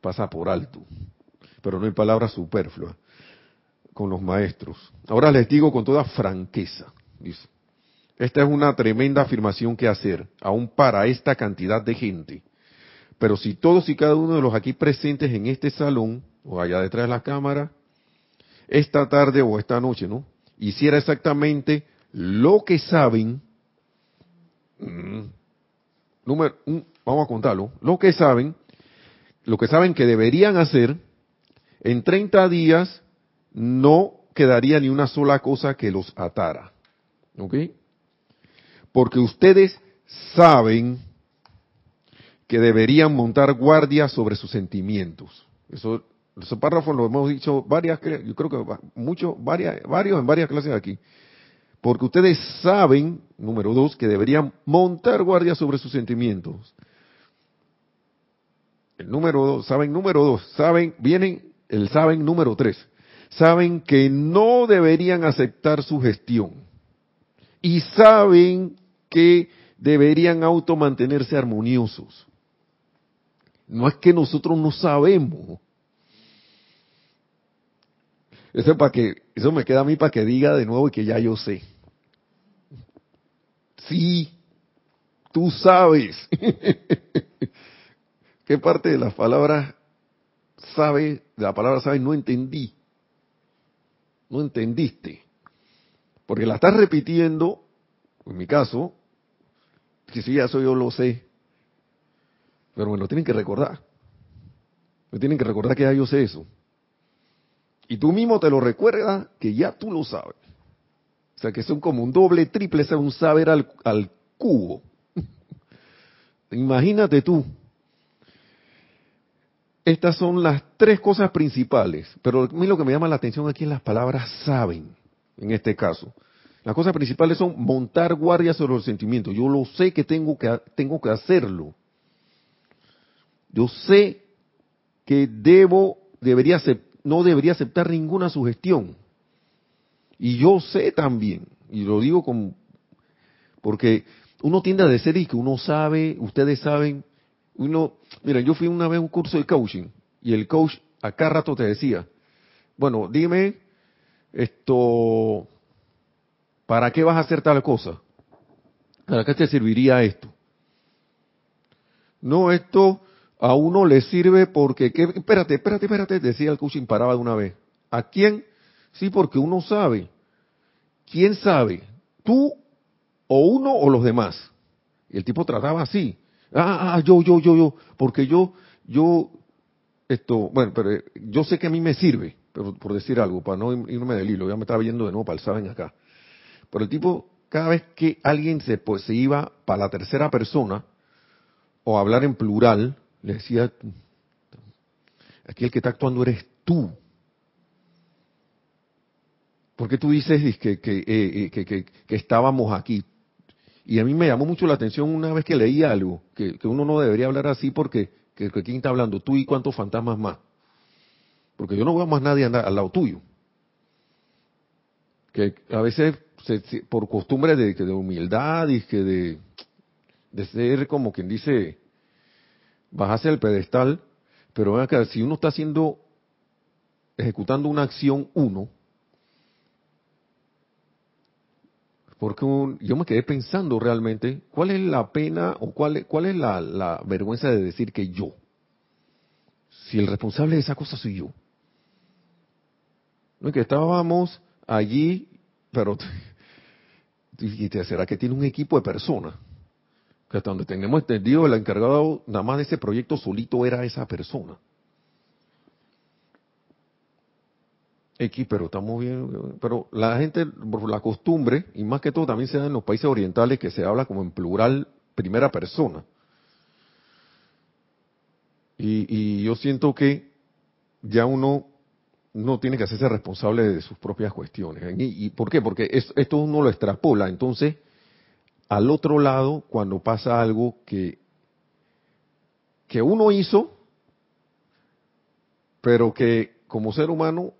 pasa por alto, pero no hay palabras superfluas con los maestros. Ahora les digo con toda franqueza, esta es una tremenda afirmación que hacer, aún para esta cantidad de gente. Pero si todos y cada uno de los aquí presentes en este salón, o allá detrás de la cámara, esta tarde o esta noche, ¿no? Hiciera exactamente lo que saben, mm, número, vamos a contarlo, lo que saben, lo que saben que deberían hacer, en 30 días no quedaría ni una sola cosa que los atara. ¿Ok? porque ustedes saben que deberían montar guardia sobre sus sentimientos. Eso, esos párrafos lo hemos dicho varias, yo creo que muchos, varias, varios en varias clases aquí. Porque ustedes saben, número dos, que deberían montar guardia sobre sus sentimientos. El número dos, saben número dos, saben, vienen el saben número tres. Saben que no deberían aceptar su gestión. Y saben que deberían auto mantenerse armoniosos. No es que nosotros no sabemos. Eso para que eso me queda a mí para que diga de nuevo y que ya yo sé. Sí, tú sabes. ¿Qué parte de las palabras sabe, la palabra sabe no entendí? No entendiste. Porque la estás repitiendo en mi caso, que si eso yo lo sé, pero me lo tienen que recordar. Me tienen que recordar que ya yo sé eso. Y tú mismo te lo recuerdas que ya tú lo sabes. O sea que son como un doble, triple, es un saber al, al cubo. Imagínate tú. Estas son las tres cosas principales, pero a mí lo que me llama la atención aquí es las palabras saben, en este caso. Las cosas principales son montar guardias sobre los sentimientos. Yo lo sé que tengo que, tengo que hacerlo. Yo sé que debo, debería, no debería aceptar ninguna sugestión. Y yo sé también, y lo digo con, porque uno tiende a decir y que uno sabe, ustedes saben, uno, mira, yo fui una vez a un curso de coaching y el coach acá rato te decía, bueno, dime, esto, ¿Para qué vas a hacer tal cosa? ¿Para qué te serviría esto? No, esto a uno le sirve porque, ¿qué? espérate, espérate, espérate, decía el coaching, paraba de una vez. ¿A quién? Sí, porque uno sabe. ¿Quién sabe? ¿Tú o uno o los demás? Y el tipo trataba así. Ah, ah, yo, yo, yo, yo, porque yo, yo, esto, bueno, pero yo sé que a mí me sirve, pero por decir algo, para no irme del hilo, ya me estaba yendo de nuevo para el saben acá. Pero el tipo, cada vez que alguien se, pues, se iba para la tercera persona, o hablar en plural, le decía, aquí el que está actuando eres tú. Porque tú dices que, que, eh, eh, que, estábamos aquí? Y a mí me llamó mucho la atención una vez que leí algo, que, uno no debería hablar así porque ¿Que, ¿Quién está hablando? ¿Tú y cuántos fantasmas más? Porque yo no veo más nadie al lado tuyo. Que a veces, por costumbre de, de humildad y que de, de ser como quien dice, bajarse el pedestal, pero que si uno está haciendo, ejecutando una acción uno, porque yo me quedé pensando realmente, ¿cuál es la pena o cuál, cuál es la, vergüenza de decir que yo? Si el responsable de esa cosa soy yo. No es que estábamos allí, pero será que tiene un equipo de personas que hasta donde tenemos entendido el encargado nada más de ese proyecto solito era esa persona X, pero estamos bien, pero la gente, por la costumbre, y más que todo también se da en los países orientales que se habla como en plural, primera persona. Y, yo siento que ya uno no tiene que hacerse responsable de sus propias cuestiones. ¿Y, por qué? Porque esto uno lo extrapola. Entonces, al otro lado, cuando pasa algo que, que uno hizo, pero que como ser humano,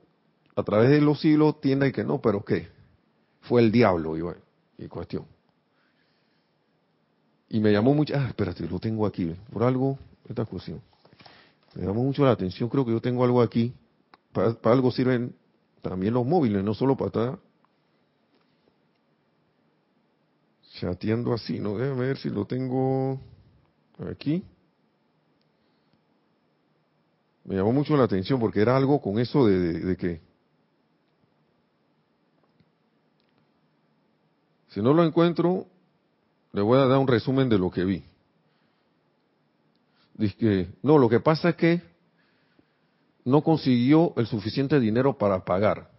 a través de los siglos, tiende que no, pero ¿qué? Fue el diablo, y, y cuestión. Y me llamó mucho, ah, espérate, lo tengo aquí, por algo, esta cuestión. Me llamó mucho la atención, creo que yo tengo algo aquí para, algo sirven también los móviles, no solo para estar chateando así, ¿no? Déjame ver si lo tengo aquí. Me llamó mucho la atención porque era algo con eso de, de, que si no lo encuentro, le voy a dar un resumen de lo que vi. Dice no, lo que pasa es que no consiguió el suficiente dinero para pagar.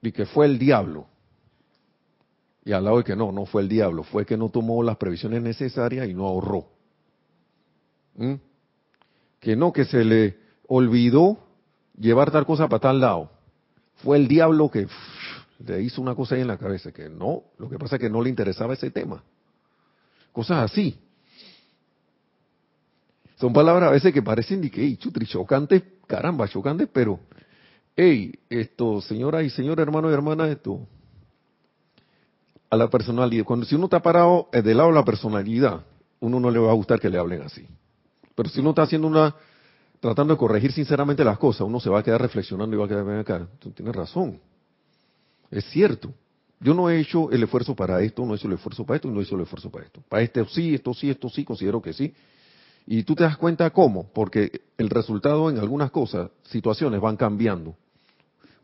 Y que fue el diablo. Y al lado de que no, no fue el diablo, fue que no tomó las previsiones necesarias y no ahorró. ¿Mm? Que no, que se le olvidó llevar tal cosa para tal lado. Fue el diablo que le hizo una cosa ahí en la cabeza, que no, lo que pasa es que no le interesaba ese tema. Cosas así. Son palabras a veces que parecen de que, chutri, chocantes, caramba, chocantes, pero, hey, esto, señora y señor, hermano y hermana, esto, a la personalidad. Cuando si uno está parado eh, del lado de la personalidad, uno no le va a gustar que le hablen así. Pero si uno está haciendo una, tratando de corregir sinceramente las cosas, uno se va a quedar reflexionando y va a quedar, ven acá, tú tienes razón. Es cierto. Yo no he hecho el esfuerzo para esto, no he hecho el esfuerzo para esto no he hecho el esfuerzo para esto. Para este sí, esto sí, esto sí, considero que sí. Y tú te das cuenta cómo, porque el resultado en algunas cosas, situaciones van cambiando.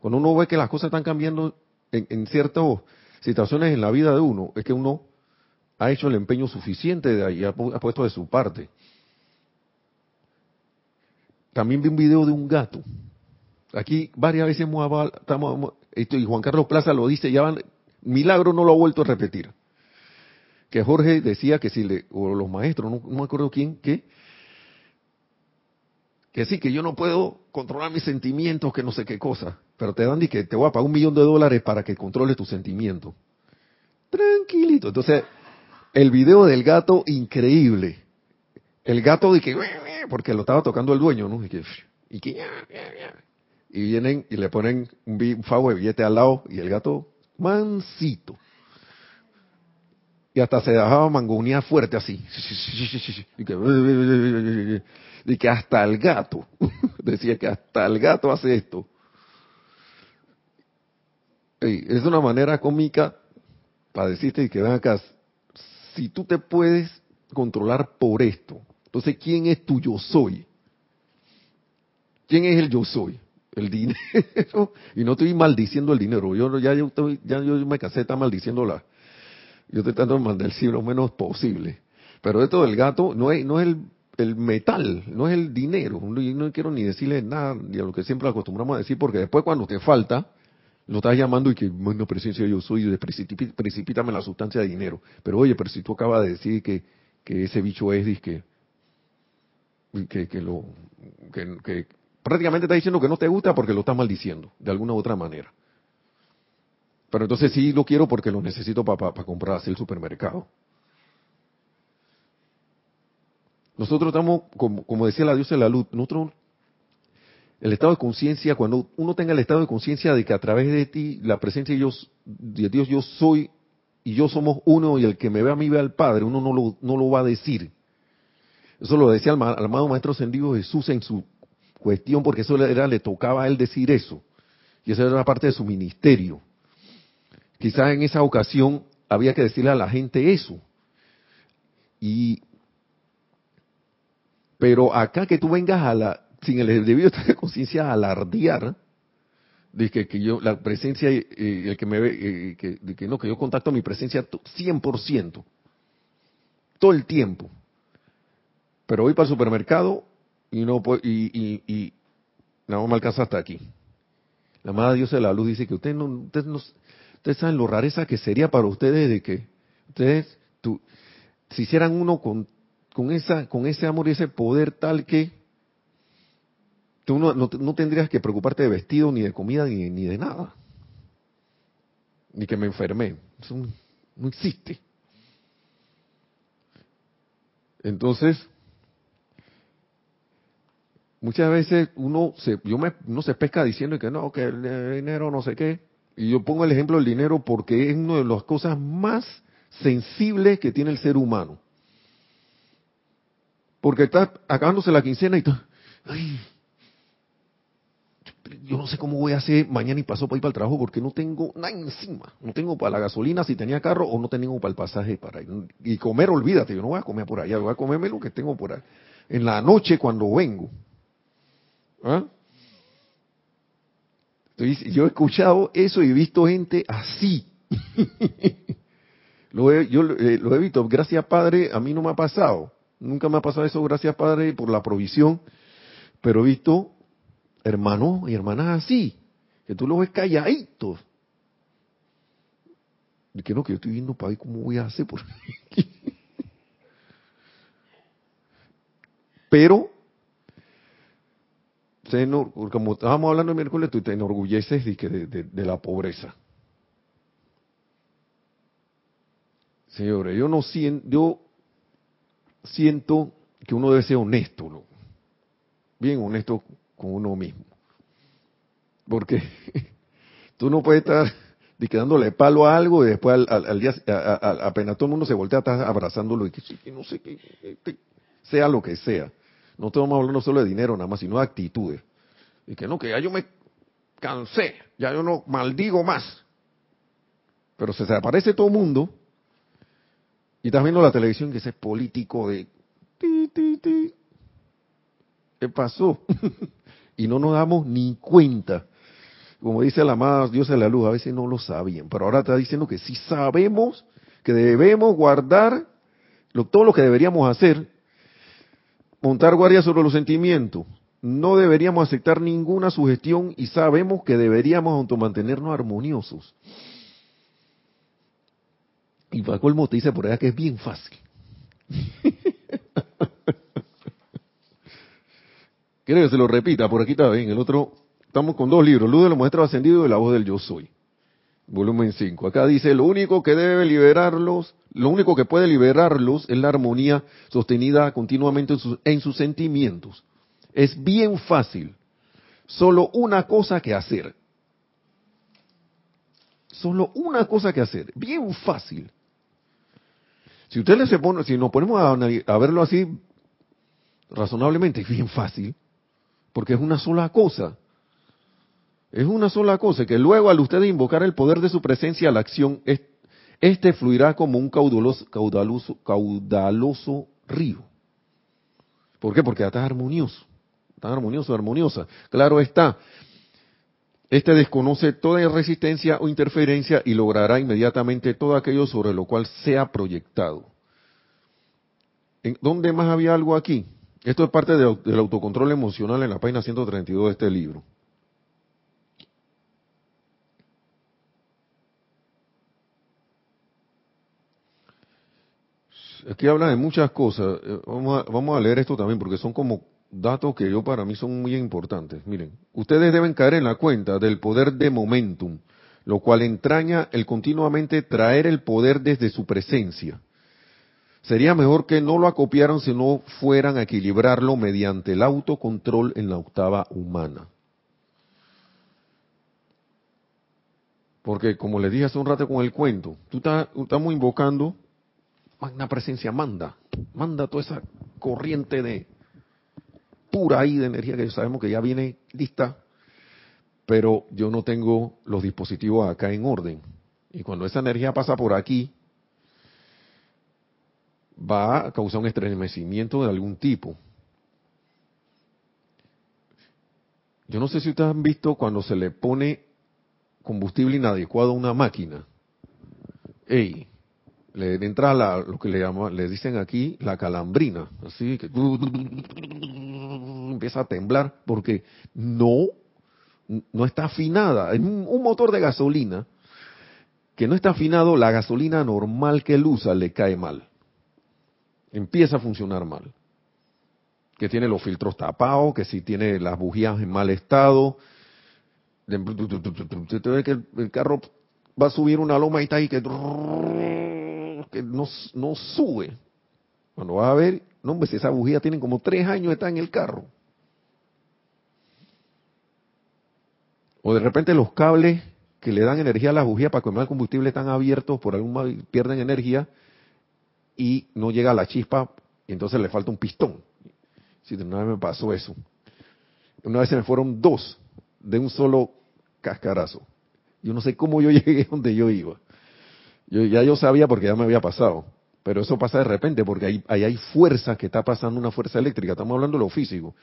Cuando uno ve que las cosas están cambiando en, ciertas situaciones en la vida de uno, es que uno ha hecho el empeño suficiente de ahí, ha, puesto de su parte. También vi un video de un gato. Aquí varias veces hemos estamos, y Juan Carlos Plaza lo dice, ya van, milagro no lo ha vuelto a repetir que Jorge decía que si le, o los maestros, no, me acuerdo quién, que, que sí, que yo no puedo controlar mis sentimientos, que no sé qué cosa, pero te dan y que te voy a pagar un millón de dólares para que controles tus sentimientos. Tranquilito. Entonces, el video del gato, increíble. El gato de que, porque lo estaba tocando el dueño, ¿no? Y que, y, que, y vienen y le ponen un, fago de billete al lado y el gato, mansito y hasta se dejaba mangonía fuerte así. Y que, hasta el gato, decía que hasta el gato hace esto. es una manera cómica para decirte que ven acá, si tú te puedes controlar por esto, entonces ¿quién es tu yo soy? ¿Quién es el yo soy? El dinero. Y no estoy maldiciendo el dinero. Yo ya, yo, ya yo me casé, está maldiciendo la, yo estoy tratando de maldecir lo menos posible. Pero esto del gato no es, no es el, el metal, no es el dinero. Yo no quiero ni decirle nada, ni a lo que siempre acostumbramos a decir, porque después cuando te falta, lo estás llamando y que, bueno, presencia yo soy, precipítame la sustancia de dinero. Pero oye, pero si tú acabas de decir que, que ese bicho es, que, que, que lo, que, que prácticamente está diciendo que no te gusta porque lo estás maldiciendo, de alguna u otra manera. Pero entonces sí lo quiero porque lo necesito para comprar así el supermercado. Nosotros estamos, como, como decía la diosa de la luz, nosotros, el estado de conciencia, cuando uno tenga el estado de conciencia de que a través de ti, la presencia de Dios, Dios yo soy y yo somos uno y el que me ve a mí ve al Padre, uno no lo, no lo va a decir. Eso lo decía el, amado Maestro Ascendido Jesús en su cuestión, porque eso era, le tocaba a él decir eso. Y esa era parte de su ministerio. Quizás en esa ocasión había que decirle a la gente eso. Y pero acá que tú vengas a la sin el debido estado de conciencia a alardear de que, yo la presencia eh, el que me ve eh, que, que no que yo contacto mi presencia 100% todo el tiempo pero voy para el supermercado y no y, y, y no me alcanza hasta aquí la madre Dios de la luz dice que ustedes no ustedes no ustedes saben lo rareza que sería para ustedes de que ustedes tú, si hicieran uno con con esa con ese amor y ese poder tal que tú no, no, tendrías que preocuparte de vestido, ni de comida, ni, ni de nada. Ni que me enfermé. Eso no existe. Entonces, muchas veces uno se, yo me, uno se pesca diciendo que no, que el dinero no sé qué. Y yo pongo el ejemplo del dinero porque es una de las cosas más sensibles que tiene el ser humano. Porque está acabándose la quincena y está, yo no sé cómo voy a hacer mañana y paso para ir para el trabajo porque no tengo nada encima. No tengo para la gasolina si tenía carro o no tengo para el pasaje para ir. Y comer, olvídate, yo no voy a comer por allá, voy a comerme lo que tengo por ahí. En la noche cuando vengo. ¿Ah? yo he escuchado eso y he visto gente así. lo he, yo eh, lo he visto, gracias Padre, a mí no me ha pasado. Nunca me ha pasado eso, gracias Padre, por la provisión. Pero he visto hermanos y hermanas así, que tú los ves calladitos. Y que no, que yo estoy viendo para ver cómo voy a hacer por Pero, como estábamos hablando el miércoles, tú te enorgulleces de, de, de, la pobreza. Señores, yo no siento, yo siento que uno debe ser honesto, ¿no? bien honesto con uno mismo. Porque tú no puedes estar dándole palo a algo y después al, día, apenas todo el mundo se voltea, estás abrazándolo y que, no sé, qué, sea lo que sea. No estamos hablando solo de dinero nada más, sino de actitudes. Y que no, que ya yo me cansé, ya yo no maldigo más. Pero se desaparece todo el mundo y estás viendo la televisión que ese es político de... ¿Qué pasó? y no nos damos ni cuenta. Como dice la amada Dios de la luz, a veces no lo sabían, pero ahora está diciendo que sí sabemos que debemos guardar todo lo que deberíamos hacer, montar guardia sobre los sentimientos, no deberíamos aceptar ninguna sugestión y sabemos que deberíamos automantenernos armoniosos. Y para colmo te dice por allá que es bien fácil. Quiero que se lo repita, por aquí está bien. El otro, estamos con dos libros, Luz de los Maestros Ascendidos y La Voz del Yo Soy. Volumen 5. Acá dice, lo único que debe liberarlos, lo único que puede liberarlos es la armonía sostenida continuamente en sus, en sus sentimientos. Es bien fácil. Solo una cosa que hacer. Solo una cosa que hacer. Bien fácil. Si ustedes se pone, si nos ponemos a, verlo así razonablemente, es bien fácil porque es una sola cosa. Es una sola cosa, que luego al usted invocar el poder de su presencia la acción, este fluirá como un caudaloso, caudaloso, caudaloso río. ¿Por qué? Porque está armonioso, está armonioso, armoniosa. Claro está, este desconoce toda resistencia o interferencia y logrará inmediatamente todo aquello sobre lo cual sea proyectado. ¿En ¿Dónde más había algo aquí? Esto es parte del autocontrol emocional en la página 132 de este libro. Aquí habla de muchas cosas. Eh, vamos a, leer esto también porque son como datos que yo para mí son muy importantes. Miren, ustedes deben caer en la cuenta del poder de momentum, lo cual entraña el continuamente traer el poder desde su presencia Sería mejor que no lo acopiaran si no fueran a equilibrarlo mediante el autocontrol en la octava humana. Porque como les dije hace un rato con el cuento, tú estamos invocando, magna presencia, manda, manda toda esa corriente de pura ahí de energía que sabemos que ya viene lista, pero yo no tengo los dispositivos acá en orden. Y cuando esa energía pasa por aquí, va a causar un estremecimiento de algún tipo. Yo no sé si ustedes han visto cuando se le pone combustible inadecuado a una máquina. Ey, le entra la, lo que le llaman, le dicen aquí la calambrina, así que empieza a temblar porque no, no está afinada. Es un motor de gasolina que no está afinado, la gasolina normal que él usa le cae mal. Empieza a funcionar mal. Que tiene los filtros tapados, que si tiene las bujías en mal estado. el carro va a subir una loma y está ahí que, no, no sube. Cuando va a ver, no hombre, si esa bujía tiene como tres años está en el carro. O de repente los cables que le dan energía a la bujía para quemar el combustible están abiertos, por algún modo pierden energía y no llega la chispa y entonces le falta un pistón. Si una vez me pasó eso. Una vez se me fueron dos de un solo cascarazo. Yo no sé cómo yo llegué donde yo iba. Yo, ya yo sabía porque ya me había pasado. Pero eso pasa de repente porque ahí, ahí hay fuerza que está pasando, una fuerza eléctrica. Estamos hablando de lo físico.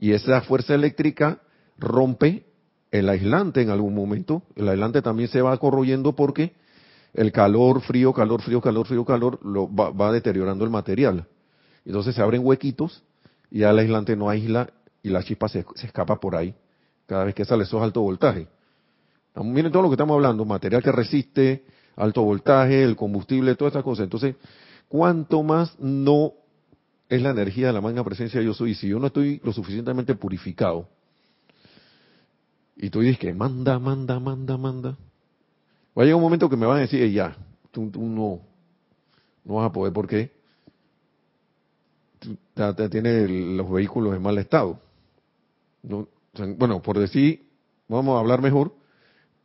Y esa fuerza eléctrica rompe el aislante en algún momento, el aislante también se va corroyendo porque el calor, frío, calor, frío, calor, frío, calor, lo va, deteriorando el material. Entonces se abren huequitos y ya el aislante no aísla y la chispa se, escapa por ahí cada vez que sale esos alto voltaje. Miren todo lo que estamos hablando, material que resiste, alto voltaje, el combustible, todas estas cosas. Entonces, ¿cuánto más no es la energía de la magna presencia yo soy? Si yo no estoy lo suficientemente purificado, y tú dices que manda, manda, manda, manda. Va a llegar un momento que me van a decir, ya, tú, no, no vas a poder porque tú, tienes los vehículos en mal estado. bueno, por decir, vamos a hablar mejor,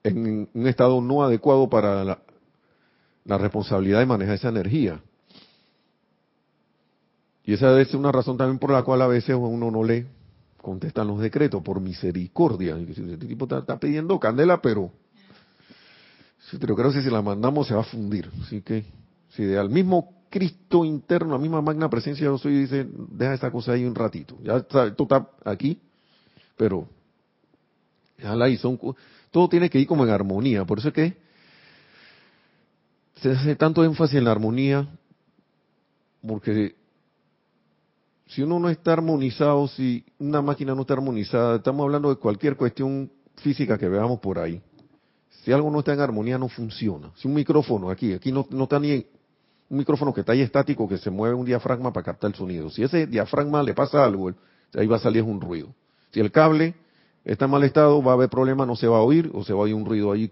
en un estado no adecuado para la, responsabilidad de manejar esa energía. Y esa ser una razón también por la cual a veces uno no lee contestan los decretos por misericordia. Este tipo está, pidiendo candela, pero, pero creo que si la mandamos se va a fundir. Así que, si de al mismo Cristo interno, la misma magna presencia yo soy, dice, deja esta cosa ahí un ratito. Ya está, esto está aquí, pero déjala ahí. Son, todo tiene que ir como en armonía. Por eso es que se hace tanto énfasis en la armonía, porque si uno no está armonizado, si una máquina no está armonizada, estamos hablando de cualquier cuestión física que veamos por ahí. Si algo no está en armonía, no funciona. Si un micrófono aquí, aquí no, está ni un micrófono que está ahí estático, que se mueve un diafragma para captar el sonido. Si ese diafragma le pasa algo, ahí va a salir un ruido. Si el cable está en mal estado, va a haber problema, no se va a oír o se va a oír un ruido ahí.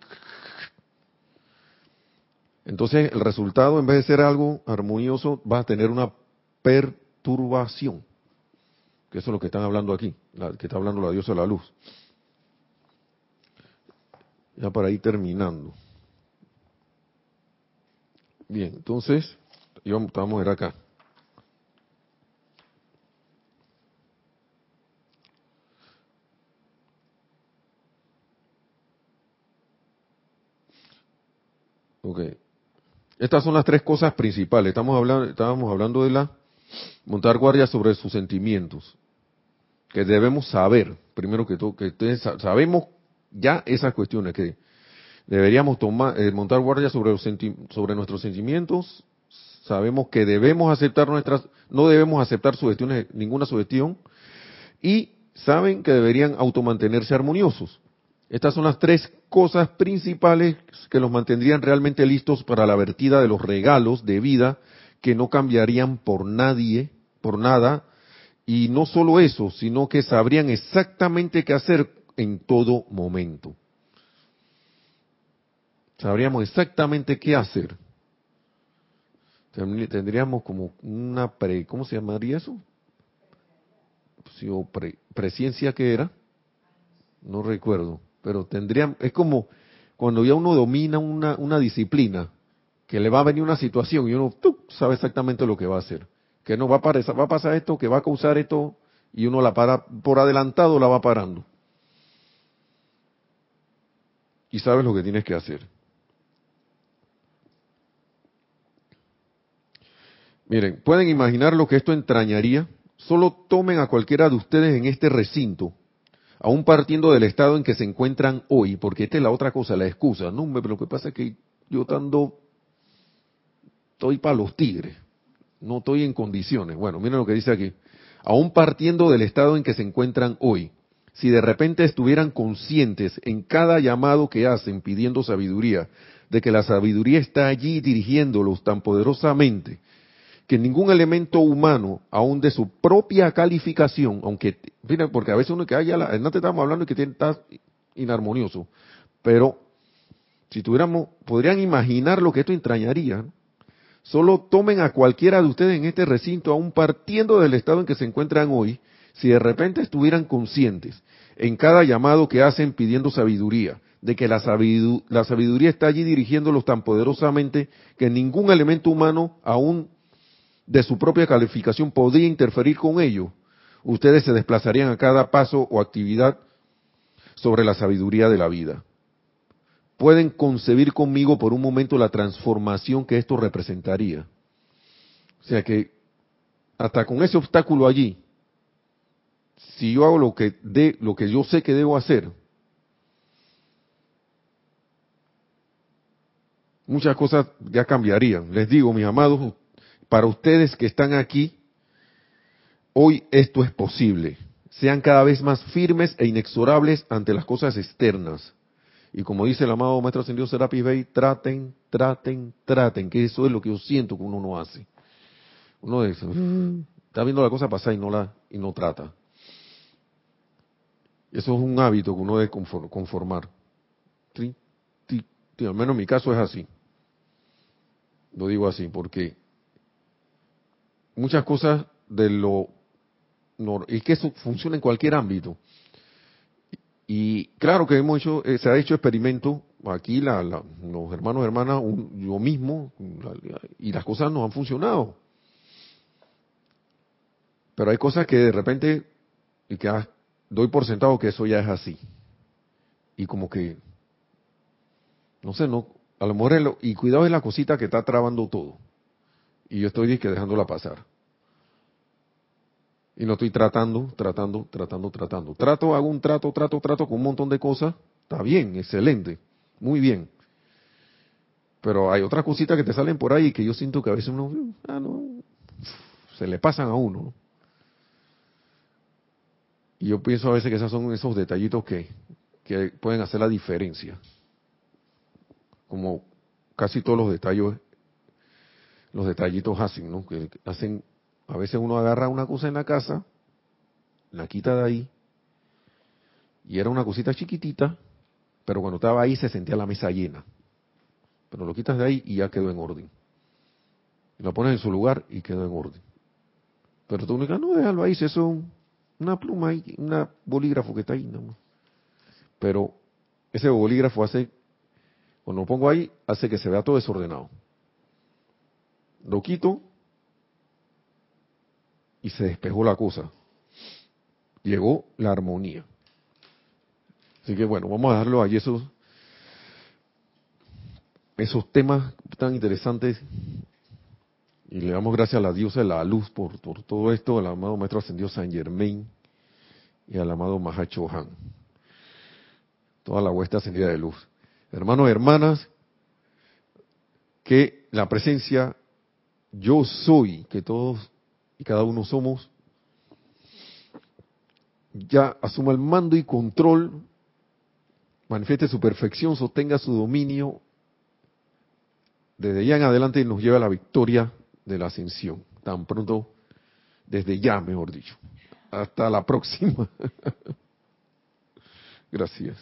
Entonces, el resultado, en vez de ser algo armonioso, va a tener una per turbación, que eso es lo que están hablando aquí, que está hablando la diosa de la luz. Ya para ir terminando. Bien, entonces, vamos a ver acá. Ok. Estas son las tres cosas principales. Estamos hablando, estábamos hablando de la montar guardia sobre sus sentimientos, que debemos saber, primero que todo, que sabemos ya esas cuestiones, que deberíamos tomar, eh, montar guardia sobre, los sobre nuestros sentimientos, sabemos que debemos aceptar nuestras, no debemos aceptar sugestiones, ninguna sugestión, y saben que deberían automantenerse armoniosos. Estas son las tres cosas principales que los mantendrían realmente listos para la vertida de los regalos de vida que no cambiarían por nadie, por nada, y no solo eso, sino que sabrían exactamente qué hacer en todo momento. Sabríamos exactamente qué hacer. Tendríamos como una pre, ¿cómo se llamaría eso? Presciencia que era, no recuerdo, pero tendríamos, es como cuando ya uno domina una, una disciplina, que le va a venir una situación y uno sabe exactamente lo que va a hacer, que no va a, pasar, va a pasar esto, que va a causar esto, y uno la para, por adelantado la va parando. Y sabes lo que tienes que hacer. Miren, pueden imaginar lo que esto entrañaría. Solo tomen a cualquiera de ustedes en este recinto, aún partiendo del estado en que se encuentran hoy, porque esta es la otra cosa, la excusa. No, pero lo que pasa es que yo estando, estoy para los tigres, no estoy en condiciones. Bueno, miren lo que dice aquí. Aún partiendo del estado en que se encuentran hoy, si de repente estuvieran conscientes en cada llamado que hacen pidiendo sabiduría, de que la sabiduría está allí dirigiéndolos tan poderosamente, que ningún elemento humano, aún de su propia calificación, aunque, porque a veces uno que haya, no te estamos hablando que está inarmonioso, pero si tuviéramos, podrían imaginar lo que esto entrañaría. Solo tomen a cualquiera de ustedes en este recinto, aún partiendo del estado en que se encuentran hoy, si de repente estuvieran conscientes en cada llamado que hacen pidiendo sabiduría, de que la la sabiduría está allí dirigiéndolos tan poderosamente que ningún elemento humano, aún de su propia calificación podría interferir con ello, ustedes se desplazarían a cada paso o actividad sobre la sabiduría de la vida. Pueden concebir conmigo por un momento la transformación que esto representaría. O sea que hasta con ese obstáculo allí, si yo hago lo que de lo que yo sé que debo hacer, muchas cosas ya cambiarían. Les digo, mis amados, para ustedes que están aquí, hoy esto es posible. Sean cada vez más firmes e inexorables ante las cosas externas. Y como dice el amado Maestro Ascendido Serapis Bey, traten, traten, traten, que eso es lo que yo siento que uno no hace. Uno dice, mm, está viendo la cosa pasar y no la y no trata. Eso es un hábito que uno debe conformar. al menos en mi caso es así. Lo digo así, porque muchas cosas de lo y que eso funciona en cualquier ámbito. Y claro que hemos hecho, eh, se ha hecho experimento aquí la, los hermanos hermanas, yo mismo, y las cosas no han funcionado. Pero hay cosas que de repente, y que doy por sentado que eso ya es así. Y como que, no sé, no, a lo mejor, y cuidado es la cosita que está trabando todo. Y yo estoy que dejándola pasar. Y no estoy tratando, tratando, tratando, tratando. Trato, hago un trato, trato, trato con un montón de cosas. Está bien, excelente, muy bien. Pero hay otras cositas que te salen por ahí que yo siento que a veces uno, ah, se le pasan a uno. Y yo pienso a veces que esos son esos detallitos que, que pueden hacer la diferencia. Como casi todos los detalles los detallitos hacen, ¿no? Que hacen, a veces uno agarra una cosa en la casa, la quita de ahí, y era una cosita chiquitita, pero cuando estaba ahí se sentía la mesa llena. Pero lo quitas de ahí y ya quedó en orden. Y lo pones en su lugar y quedó en orden. Pero tú dices, no, déjalo ahí, si eso es una pluma ahí, un bolígrafo que está ahí, ¿no? Pero ese bolígrafo hace, cuando lo pongo ahí, hace que se vea todo desordenado lo quito y se despejó la cosa. Llegó la armonía. Así que bueno, vamos a dejarlo ahí esos, esos temas tan interesantes. Y le damos gracias a la diosa de la luz por, todo esto, al amado Maestro Ascendido San Germain y al amado Mahacho Han. Toda la huesta ascendida de luz. Hermanos y hermanas, que la presencia yo soy, que todos y cada uno somos, ya asuma el mando y control, manifieste su perfección, sostenga su dominio, desde ya en adelante nos lleva a la victoria de la ascensión, tan pronto, desde ya, mejor dicho. Hasta la próxima. Gracias.